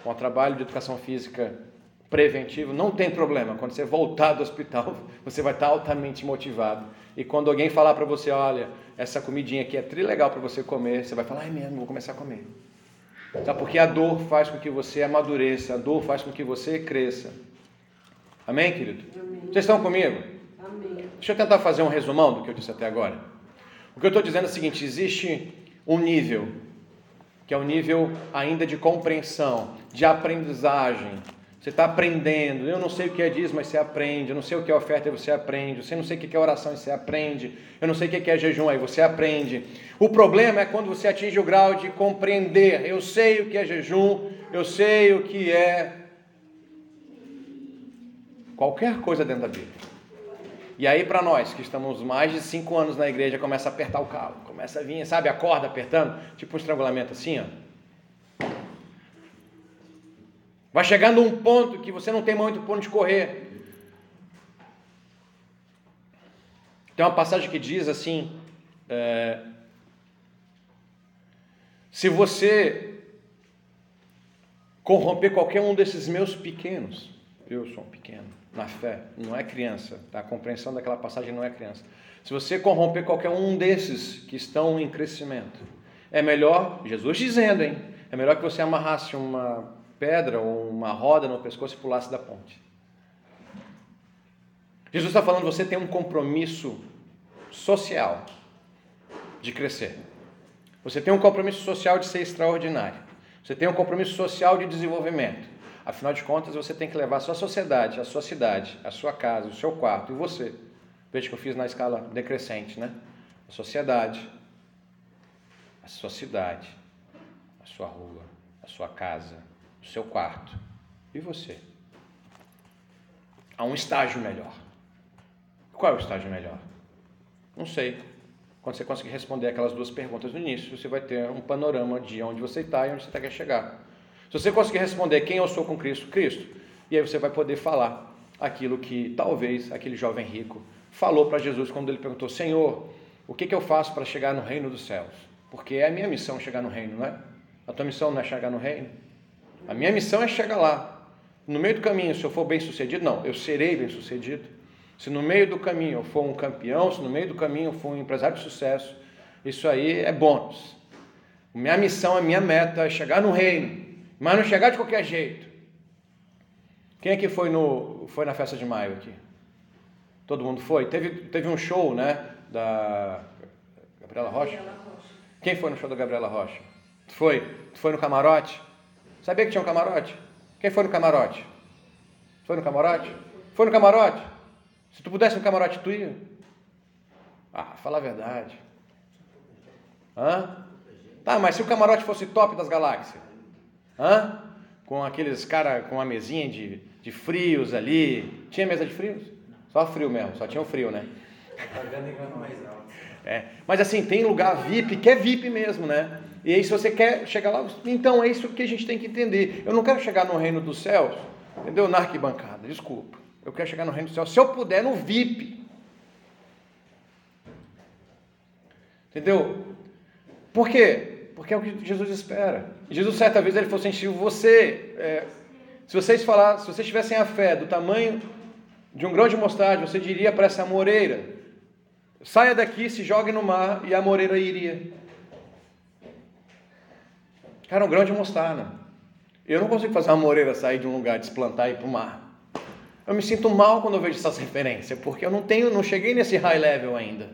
Speaker 1: um trabalho de educação física preventivo, não tem problema. Quando você voltar do hospital, você vai estar altamente motivado. E quando alguém falar para você, olha, essa comidinha aqui é tri legal para você comer, você vai falar, ai mesmo, vou começar a comer. Tá? Porque a dor faz com que você amadureça, a dor faz com que você cresça. Amém, querido? Vocês estão comigo? Amém. Deixa eu tentar fazer um resumão do que eu disse até agora. O que eu estou dizendo é o seguinte: existe um nível, que é o um nível ainda de compreensão, de aprendizagem, você está aprendendo. Eu não sei o que é dízimo, mas você aprende. Eu não sei o que é oferta, você aprende. Você não sei o que é oração, você aprende. Eu não sei o que é jejum, aí você aprende. O problema é quando você atinge o grau de compreender. Eu sei o que é jejum, eu sei o que é qualquer coisa dentro da Bíblia. E aí, para nós que estamos mais de cinco anos na igreja, começa a apertar o calo, começa a vir, sabe, a corda apertando, tipo um estrangulamento assim, ó. Vai chegando um ponto que você não tem muito por onde correr. Tem uma passagem que diz assim: é, se você corromper qualquer um desses meus pequenos, eu sou um pequeno, na fé, não é criança, tá? a compreensão daquela passagem não é criança. Se você corromper qualquer um desses que estão em crescimento, é melhor, Jesus dizendo, hein? É melhor que você amarrasse uma pedra ou uma roda no pescoço e pulasse da ponte. Jesus está falando, você tem um compromisso social de crescer. Você tem um compromisso social de ser extraordinário. Você tem um compromisso social de desenvolvimento. Afinal de contas, você tem que levar a sua sociedade, a sua cidade, a sua casa, o seu quarto e você. Veja que eu fiz na escala decrescente, né? A sociedade, a sua cidade, a sua rua, a sua casa, o seu quarto. E você? Há um estágio melhor. Qual é o estágio melhor? Não sei. Quando você conseguir responder aquelas duas perguntas no início, você vai ter um panorama de onde você está e onde você quer chegar. Se você conseguir responder quem eu sou com Cristo, Cristo, e aí você vai poder falar aquilo que talvez aquele jovem rico falou para Jesus quando ele perguntou: Senhor, o que, que eu faço para chegar no reino dos céus? Porque é a minha missão chegar no reino, não é? A tua missão não é chegar no reino? A minha missão é chegar lá. No meio do caminho, se eu for bem sucedido, não, eu serei bem sucedido. Se no meio do caminho eu for um campeão, se no meio do caminho eu for um empresário de sucesso, isso aí é bônus. Minha missão, a minha meta é chegar no reino, mas não chegar de qualquer jeito. Quem aqui foi, no, foi na festa de maio aqui? Todo mundo foi? Teve, teve um show, né? Da Gabriela Rocha? Quem foi no show da Gabriela Rocha? Tu foi? Tu foi no camarote? Sabia que tinha um camarote? Quem foi no camarote? Foi no camarote? Foi no camarote? Se tu pudesse no camarote, tu ia? Ah, fala a verdade. Hã? Tá, mas se o camarote fosse top das galáxias? Hã? Com aqueles cara com uma mesinha de, de frios ali. Tinha mesa de frios? Só frio mesmo, só tinha o frio, né? É. Mas assim, tem lugar VIP, que é VIP mesmo, né? E aí, se você quer chegar lá, então é isso que a gente tem que entender. Eu não quero chegar no reino dos céus, entendeu? Na arquibancada, desculpa. Eu quero chegar no reino dos céus, se eu puder, no VIP. Entendeu? Por quê? Porque é o que Jesus espera. Jesus, certa vez, ele falou assim: se você, é, se vocês falar, se vocês tivessem a fé do tamanho de um grão de mostarda, você diria para essa moreira: saia daqui, se jogue no mar, e a moreira iria. Cara, um grão de mostarda. Eu não consigo fazer uma moreira sair de um lugar, desplantar e ir para o mar. Eu me sinto mal quando eu vejo essas referências, porque eu não tenho, não cheguei nesse high level ainda.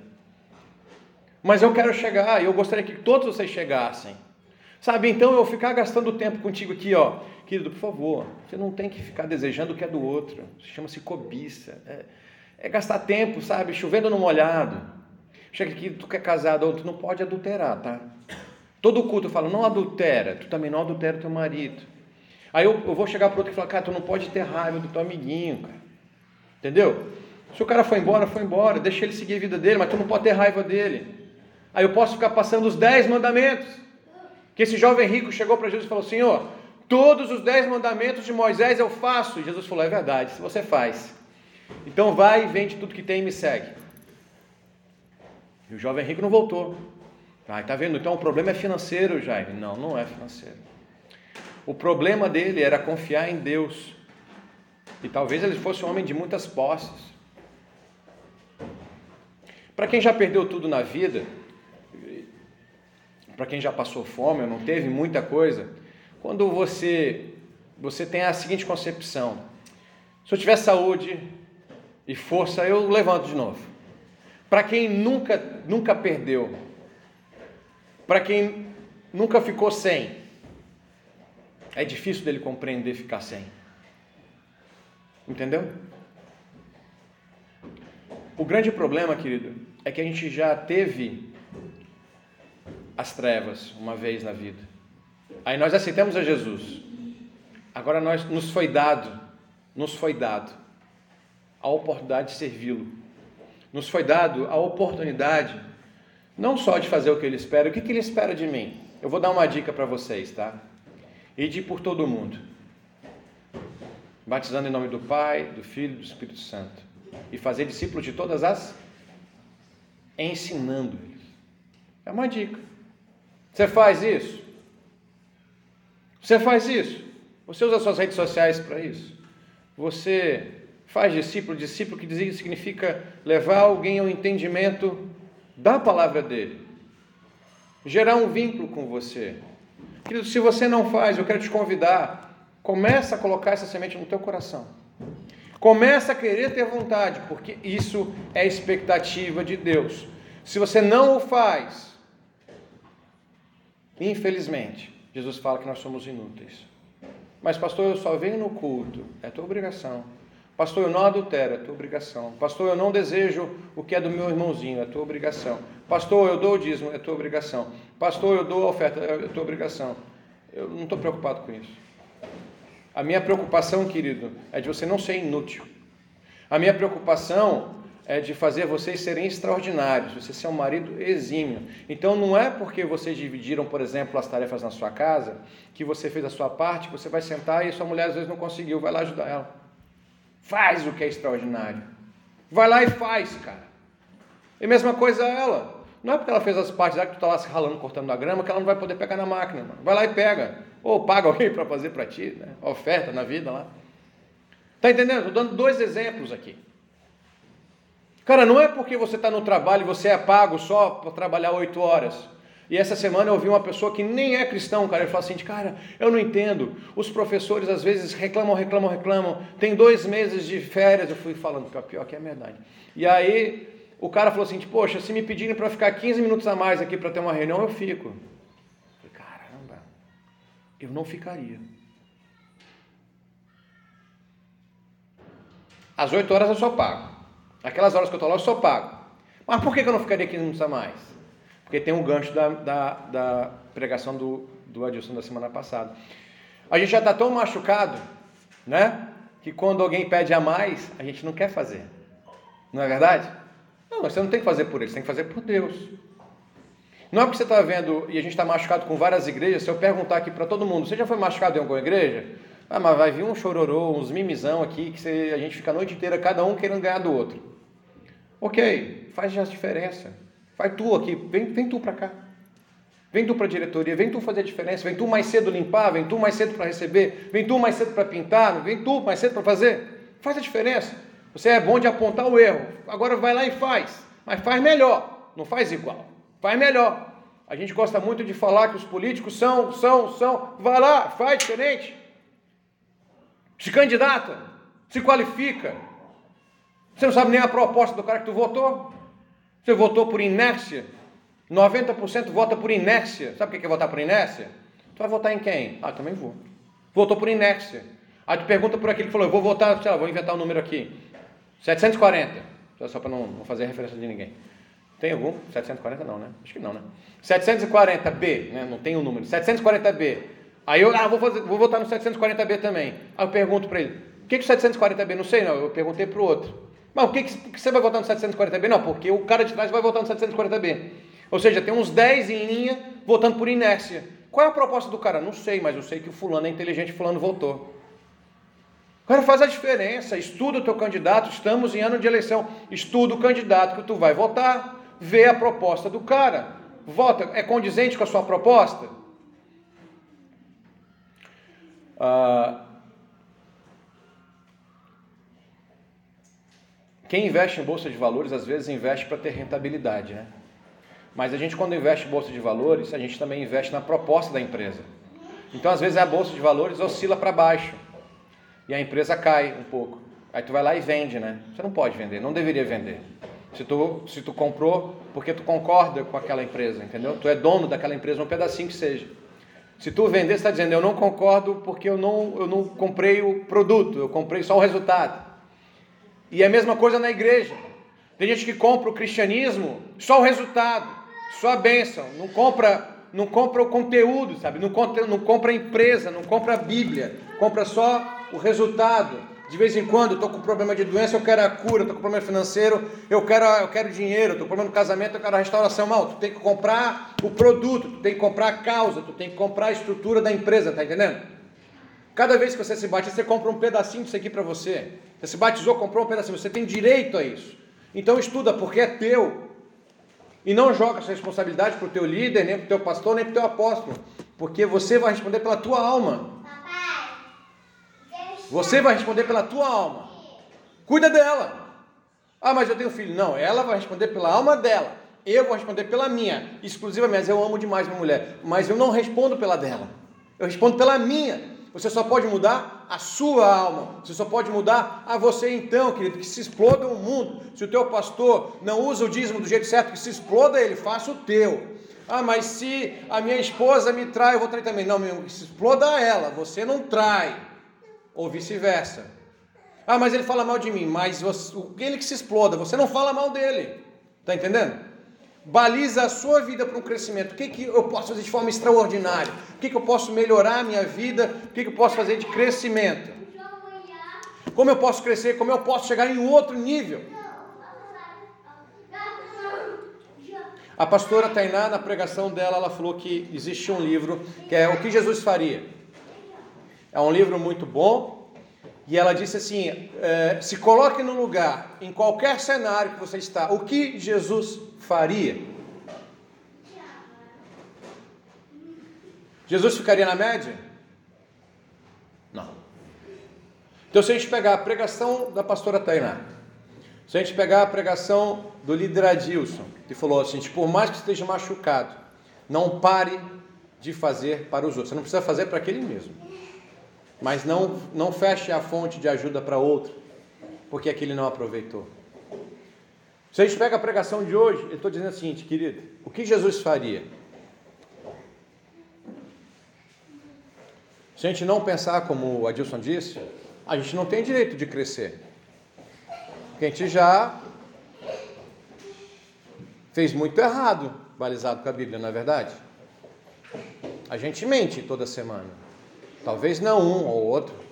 Speaker 1: Mas eu quero chegar, eu gostaria que todos vocês chegassem. Sabe, então eu ficar gastando tempo contigo aqui, ó. Querido, por favor, você não tem que ficar desejando o que é do outro. Chama-se cobiça. É, é, gastar tempo, sabe? Chovendo no molhado. Chega aqui, tu quer casado, tu não pode adulterar, tá? Todo culto eu falo, não adultera, tu também não adultera teu marido. Aí eu, eu vou chegar para outro e falar, cara, tu não pode ter raiva do teu amiguinho, cara. Entendeu? Se o cara foi embora, foi embora, deixa ele seguir a vida dele, mas tu não pode ter raiva dele. Aí eu posso ficar passando os dez mandamentos. Que esse jovem rico chegou para Jesus e falou: Senhor, todos os dez mandamentos de Moisés eu faço. E Jesus falou: É verdade, se você faz. Então vai e vende tudo que tem e me segue. E o jovem rico não voltou. Ah, tá vendo? Então o problema é financeiro, Jaime. Não, não é financeiro. O problema dele era confiar em Deus. E talvez ele fosse um homem de muitas posses. Para quem já perdeu tudo na vida, para quem já passou fome ou não teve muita coisa, quando você você tem a seguinte concepção: se eu tiver saúde e força, eu levanto de novo. Para quem nunca nunca perdeu, para quem nunca ficou sem, é difícil dele compreender ficar sem. Entendeu? O grande problema, querido, é que a gente já teve as trevas uma vez na vida. Aí nós aceitamos a Jesus. Agora nós nos foi dado, nos foi dado a oportunidade de servi-lo. Nos foi dado a oportunidade não só de fazer o que ele espera, o que, que ele espera de mim? Eu vou dar uma dica para vocês, tá? Ide por todo mundo, batizando em nome do Pai, do Filho e do Espírito Santo, e fazer discípulos de todas as, ensinando eles. É uma dica. Você faz isso? Você faz isso? Você usa suas redes sociais para isso? Você faz discípulo, discípulo que significa levar alguém ao entendimento da palavra dele, gerar um vínculo com você. Querido, se você não faz, eu quero te convidar, começa a colocar essa semente no teu coração. Começa a querer ter vontade, porque isso é expectativa de Deus. Se você não o faz, Infelizmente, Jesus fala que nós somos inúteis. Mas, pastor, eu só venho no culto, é tua obrigação. Pastor, eu não adultero, é tua obrigação. Pastor, eu não desejo o que é do meu irmãozinho, é tua obrigação. Pastor, eu dou o dízimo, é tua obrigação. Pastor, eu dou a oferta, é tua obrigação. Eu não estou preocupado com isso. A minha preocupação, querido, é de você não ser inútil. A minha preocupação é de fazer vocês serem extraordinários, você ser um marido exímio. Então não é porque vocês dividiram, por exemplo, as tarefas na sua casa, que você fez a sua parte, que você vai sentar e sua mulher às vezes não conseguiu, vai lá ajudar ela. Faz o que é extraordinário. Vai lá e faz, cara. E mesma coisa ela. Não é porque ela fez as partes lá que tu está lá se ralando, cortando a grama, que ela não vai poder pegar na máquina. Mano. Vai lá e pega. Ou paga alguém para fazer para ti, né? oferta na vida lá. Tá entendendo? Estou dando dois exemplos aqui. Cara, não é porque você está no trabalho e você é pago só para trabalhar oito horas. E essa semana eu ouvi uma pessoa que nem é cristão, cara, ele falou assim, cara, eu não entendo. Os professores às vezes reclamam, reclamam, reclamam. Tem dois meses de férias. Eu fui falando, que pior que é verdade. E aí o cara falou assim, poxa, se me pedirem para ficar 15 minutos a mais aqui para ter uma reunião, eu fico. Eu falei, caramba, eu não ficaria. Às oito horas eu só pago. Aquelas horas que eu estou lá, eu só pago. Mas por que eu não ficaria 15 minutos a mais? Porque tem um gancho da, da, da pregação do, do Adilson da semana passada. A gente já está tão machucado, né? Que quando alguém pede a mais, a gente não quer fazer. Não é verdade? Não, você não tem que fazer por ele, você tem que fazer por Deus. Não é porque você está vendo, e a gente está machucado com várias igrejas, se eu perguntar aqui para todo mundo, você já foi machucado em alguma igreja? Ah, mas vai vir um chororô, uns mimizão aqui, que você, a gente fica a noite inteira, cada um querendo ganhar do outro. Ok, faz já a diferença. Vai tu aqui, vem, vem tu para cá. Vem tu para a diretoria, vem tu fazer a diferença, vem tu mais cedo limpar, vem tu mais cedo para receber, vem tu mais cedo para pintar, vem tu mais cedo para fazer. Faz a diferença. Você é bom de apontar o erro. Agora vai lá e faz. Mas faz melhor, não faz igual. Faz melhor. A gente gosta muito de falar que os políticos são, são, são. Vai lá, faz diferente. Se candidata, se qualifica, você não sabe nem a proposta do cara que tu votou. Você votou por inércia. 90% vota por inércia. Sabe o que é votar por inércia? Tu vai votar em quem? Ah, também vou. Votou por inércia. Aí tu pergunta por aquele que falou, eu vou votar, sei lá, vou inventar um número aqui. 740. Só para não, não fazer referência de ninguém. Tem algum? 740 não, né? Acho que não, né? 740B, né? Não tem o um número. 740B. Aí eu ah, vou, fazer, vou votar no 740B também. Aí eu pergunto para ele, o que, que o 740B? Não sei, não. Eu perguntei para o outro. Mas o que, que você vai votar no 740B? Não, porque o cara de trás vai votar no 740B. Ou seja, tem uns 10 em linha votando por inércia. Qual é a proposta do cara? Não sei, mas eu sei que o fulano é inteligente, fulano votou. Cara, faz a diferença. Estuda o teu candidato. Estamos em ano de eleição. Estuda o candidato que tu vai votar. Vê a proposta do cara. Vota. É condizente com a sua proposta? Ah, quem investe em bolsa de valores às vezes investe para ter rentabilidade, né? Mas a gente quando investe em bolsa de valores, a gente também investe na proposta da empresa. Então às vezes a bolsa de valores oscila para baixo e a empresa cai um pouco. Aí tu vai lá e vende, né? Você não pode vender, não deveria vender. Se tu, se tu comprou porque tu concorda com aquela empresa, entendeu? Tu é dono daquela empresa, um pedacinho que seja. Se tu vender, você está dizendo, eu não concordo porque eu não, eu não comprei o produto, eu comprei só o resultado. E a mesma coisa na igreja. Tem gente que compra o cristianismo só o resultado, só a bênção, não compra, não compra o conteúdo, sabe? Não compra, não compra a empresa, não compra a Bíblia, compra só o resultado. De vez em quando, estou com problema de doença, eu quero a cura, estou com problema financeiro, eu quero, eu quero dinheiro, estou com problema no casamento, eu quero a restauração. Mal, tu tem que comprar o produto, tu tem que comprar a causa, tu tem que comprar a estrutura da empresa, tá entendendo? Cada vez que você se bate, você compra um pedacinho disso aqui para você. Você se batizou, comprou um pedacinho, você tem direito a isso. Então estuda, porque é teu. E não joga essa responsabilidade para o teu líder, nem para o teu pastor, nem para o teu apóstolo. Porque você vai responder pela tua alma. Você vai responder pela tua alma. Cuida dela. Ah, mas eu tenho filho. Não, ela vai responder pela alma dela. Eu vou responder pela minha, exclusivamente. Eu amo demais minha mulher, mas eu não respondo pela dela. Eu respondo pela minha. Você só pode mudar a sua alma. Você só pode mudar a você então, querido, que se exploda o mundo. Se o teu pastor não usa o dízimo do jeito certo, que se exploda ele, faça o teu. Ah, mas se a minha esposa me trai, eu vou trair também. Não, meu, se exploda ela, você não trai ou vice-versa. Ah, mas ele fala mal de mim, mas você, ele que se exploda, você não fala mal dele. Tá entendendo? Baliza a sua vida para um crescimento. O que, que eu posso fazer de forma extraordinária? O que, que eu posso melhorar a minha vida? O que, que eu posso fazer de crescimento? Como eu posso crescer? Como eu posso chegar em outro nível? A pastora Tainá, na pregação dela, ela falou que existe um livro que é O que Jesus faria. É um livro muito bom. E ela disse assim: é, se coloque no lugar, em qualquer cenário que você está, o que Jesus faria? Jesus ficaria na média? Não. Então, se a gente pegar a pregação da pastora Tainá, se a gente pegar a pregação do líder Adilson, que falou assim: por mais que esteja machucado, não pare de fazer para os outros. Você não precisa fazer para aquele mesmo mas não, não feche a fonte de ajuda para outro, porque aquele não aproveitou. Se a gente pega a pregação de hoje, eu estou dizendo o seguinte, querido: o que Jesus faria? Se a gente não pensar como o Adilson disse, a gente não tem direito de crescer. Porque a gente já fez muito errado, balizado com a Bíblia, não é verdade? A gente mente toda semana. Talvez não um ou outro.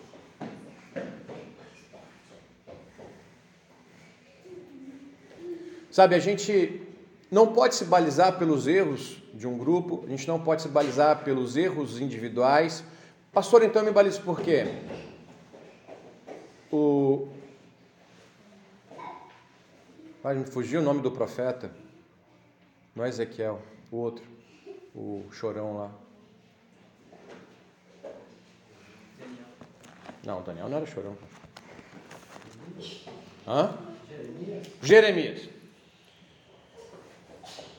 Speaker 1: Sabe, a gente não pode se balizar pelos erros de um grupo, a gente não pode se balizar pelos erros individuais. Pastor, então me balizo por quê? O. Vai me fugir o nome do profeta. Não é Ezequiel, o outro, o chorão lá. Não, Daniel não era chorão. Hã? Jeremias. Jeremias.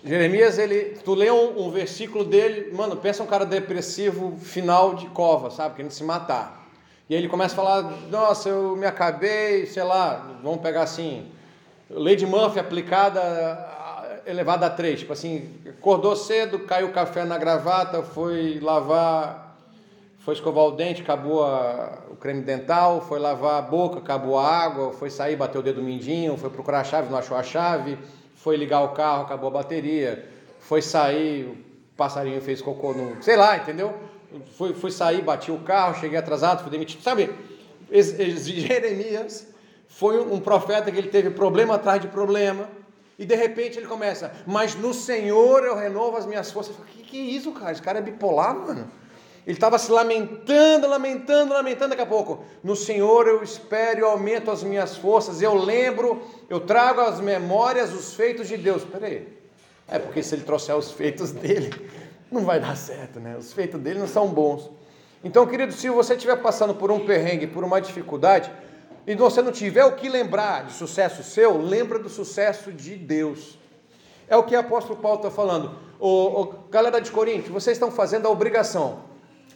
Speaker 1: Jeremias, ele, tu lê um, um, versículo dele, mano, pensa um cara depressivo, final de cova, sabe, querendo se matar. E aí ele começa a falar, nossa, eu me acabei, sei lá, vamos pegar assim, Lady Murphy aplicada elevado a três. Tipo assim, acordou cedo, caiu o café na gravata, foi lavar, foi escovar o dente, acabou a, o creme dental, foi lavar a boca, acabou a água, foi sair, bateu o dedo mindinho, foi procurar a chave, não achou a chave, foi ligar o carro, acabou a bateria, foi sair, o passarinho fez cocô no. sei lá, entendeu? Fui, fui sair, bati o carro, cheguei atrasado, fui demitido. Sabe, Jeremias foi um profeta que ele teve problema atrás de problema. E de repente ele começa, mas no Senhor eu renovo as minhas forças. Que, que é isso, cara? Esse cara é bipolar, mano. Ele estava se lamentando, lamentando, lamentando. Daqui a pouco, no Senhor eu espero e aumento as minhas forças. Eu lembro, eu trago às memórias os feitos de Deus. Peraí, é porque se ele trouxer os feitos dele, não vai dar certo, né? Os feitos dele não são bons. Então, querido, se você estiver passando por um perrengue, por uma dificuldade, e você não tiver o que lembrar de sucesso seu, lembra do sucesso de Deus. É o que o apóstolo Paulo está falando. O, galera de Corinto, vocês estão fazendo a obrigação.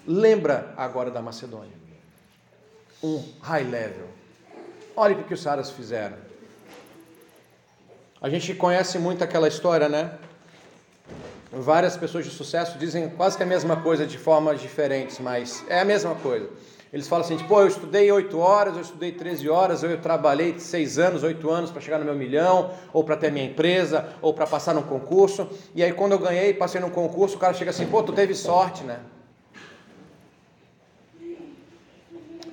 Speaker 1: Lembra agora da Macedônia. Um high level. Olha o que os caras fizeram. A gente conhece muito aquela história, né? Várias pessoas de sucesso dizem quase que a mesma coisa de formas diferentes, mas é a mesma coisa. Eles falam assim, tipo, eu estudei 8 horas, eu estudei 13 horas, eu trabalhei 6 anos, 8 anos para chegar no meu milhão, ou para ter minha empresa, ou para passar num concurso. E aí quando eu ganhei, passei num concurso, o cara chega assim, pô, tu teve sorte, né?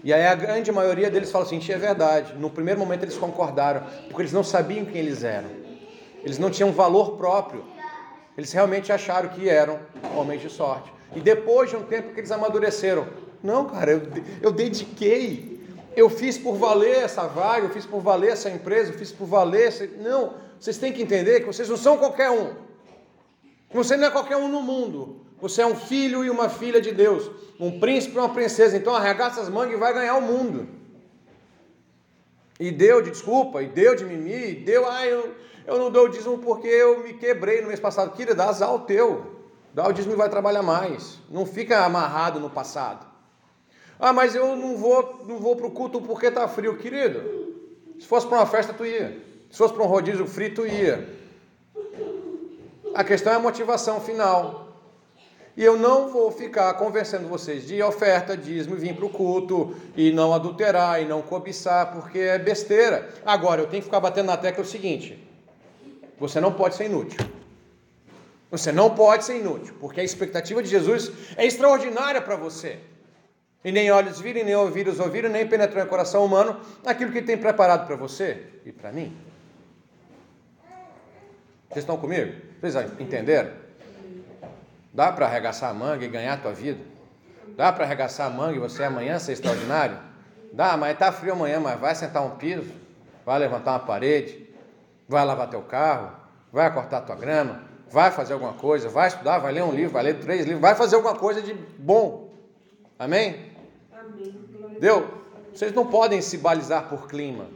Speaker 1: E aí a grande maioria deles fala assim, é verdade. No primeiro momento eles concordaram, porque eles não sabiam quem eles eram. Eles não tinham valor próprio. Eles realmente acharam que eram homens de sorte. E depois de um tempo que eles amadureceram, não, cara, eu, eu dediquei, eu fiz por valer essa vaga, eu fiz por valer essa empresa, eu fiz por valer. Essa... Não, vocês têm que entender que vocês não são qualquer um. Você não é qualquer um no mundo. Você é um filho e uma filha de Deus, um príncipe e uma princesa. Então arregaça as mangas e vai ganhar o mundo. E deu de desculpa, e deu de mimi, e deu, ah, eu, eu não dou o dízimo porque eu me quebrei no mês passado. Queria dar azar ao teu. Dá o dízimo e vai trabalhar mais. Não fica amarrado no passado. Ah, mas eu não vou, não vou para o culto porque está frio, querido. Se fosse para uma festa, tu ia. Se fosse para um rodízio frio, tu ia. A questão é a motivação final. E eu não vou ficar convencendo vocês de oferta, dízimo, vir para o culto e não adulterar e não cobiçar, porque é besteira. Agora, eu tenho que ficar batendo na tecla o seguinte: você não pode ser inútil. Você não pode ser inútil, porque a expectativa de Jesus é extraordinária para você. E nem olhos viram, nem ouvidos ouviram, nem penetrou em coração humano aquilo que ele tem preparado para você e para mim. Vocês estão comigo? Vocês entenderam? Dá para arregaçar a manga e ganhar a tua vida? Dá para arregaçar a manga e você amanhã ser extraordinário? Dá, mas está frio amanhã, mas vai sentar um piso, vai levantar uma parede, vai lavar teu carro, vai cortar tua grama, vai fazer alguma coisa, vai estudar, vai ler um livro, vai ler três livros, vai fazer alguma coisa de bom. Amém? Deu? Vocês não podem se balizar por clima.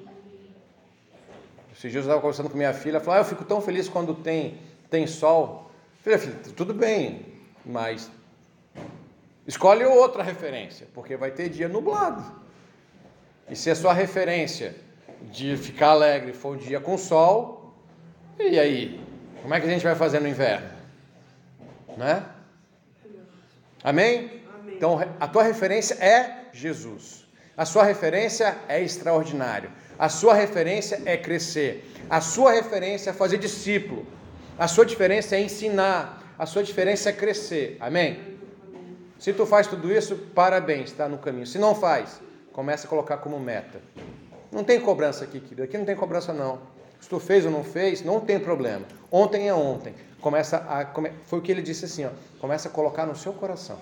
Speaker 1: Esses dias eu estava conversando com minha filha, falou: ah, eu fico tão feliz quando tem, tem sol. Filha, tudo bem, mas escolhe outra referência, porque vai ter dia nublado. E se a sua referência de ficar alegre for um dia com sol, e aí? Como é que a gente vai fazer no inverno? Né? Amém? Amém? Então a tua referência é Jesus. A sua referência é extraordinário. A sua referência é crescer. A sua referência é fazer discípulo. A sua diferença é ensinar. A sua diferença é crescer. Amém? Se tu faz tudo isso, parabéns, está no caminho. Se não faz, começa a colocar como meta. Não tem cobrança aqui, querido. Aqui não tem cobrança, não. Se tu fez ou não fez, não tem problema. Ontem é ontem. Começa a, come, foi o que ele disse assim, ó, começa a colocar no seu coração.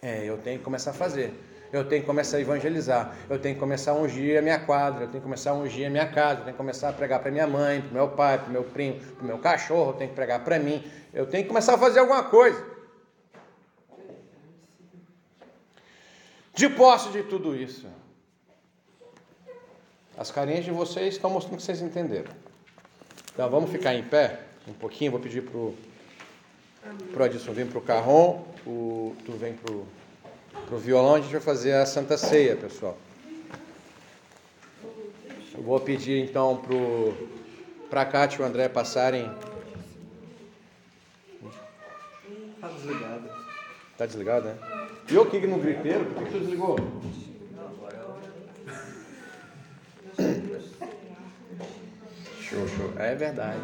Speaker 1: É, eu tenho que começar a fazer. Eu tenho que começar a evangelizar. Eu tenho que começar a ungir a minha quadra. Eu tenho que começar a ungir a minha casa. Eu tenho que começar a pregar para minha mãe, para meu pai, para meu primo, para meu cachorro. Eu tenho que pregar para mim. Eu tenho que começar a fazer alguma coisa. De posse de tudo isso. As carinhas de vocês estão mostrando que vocês entenderam. Então vamos ficar em pé um pouquinho. Vou pedir para o Adilson vir para o carrom. O, tu vem para o para o violão a gente vai fazer a Santa Ceia, pessoal. Eu vou pedir então para a Cátia e o André passarem. Está desligado. Está desligado, né? Eu que no griteiro, por que, você desligou? show, show. É verdade.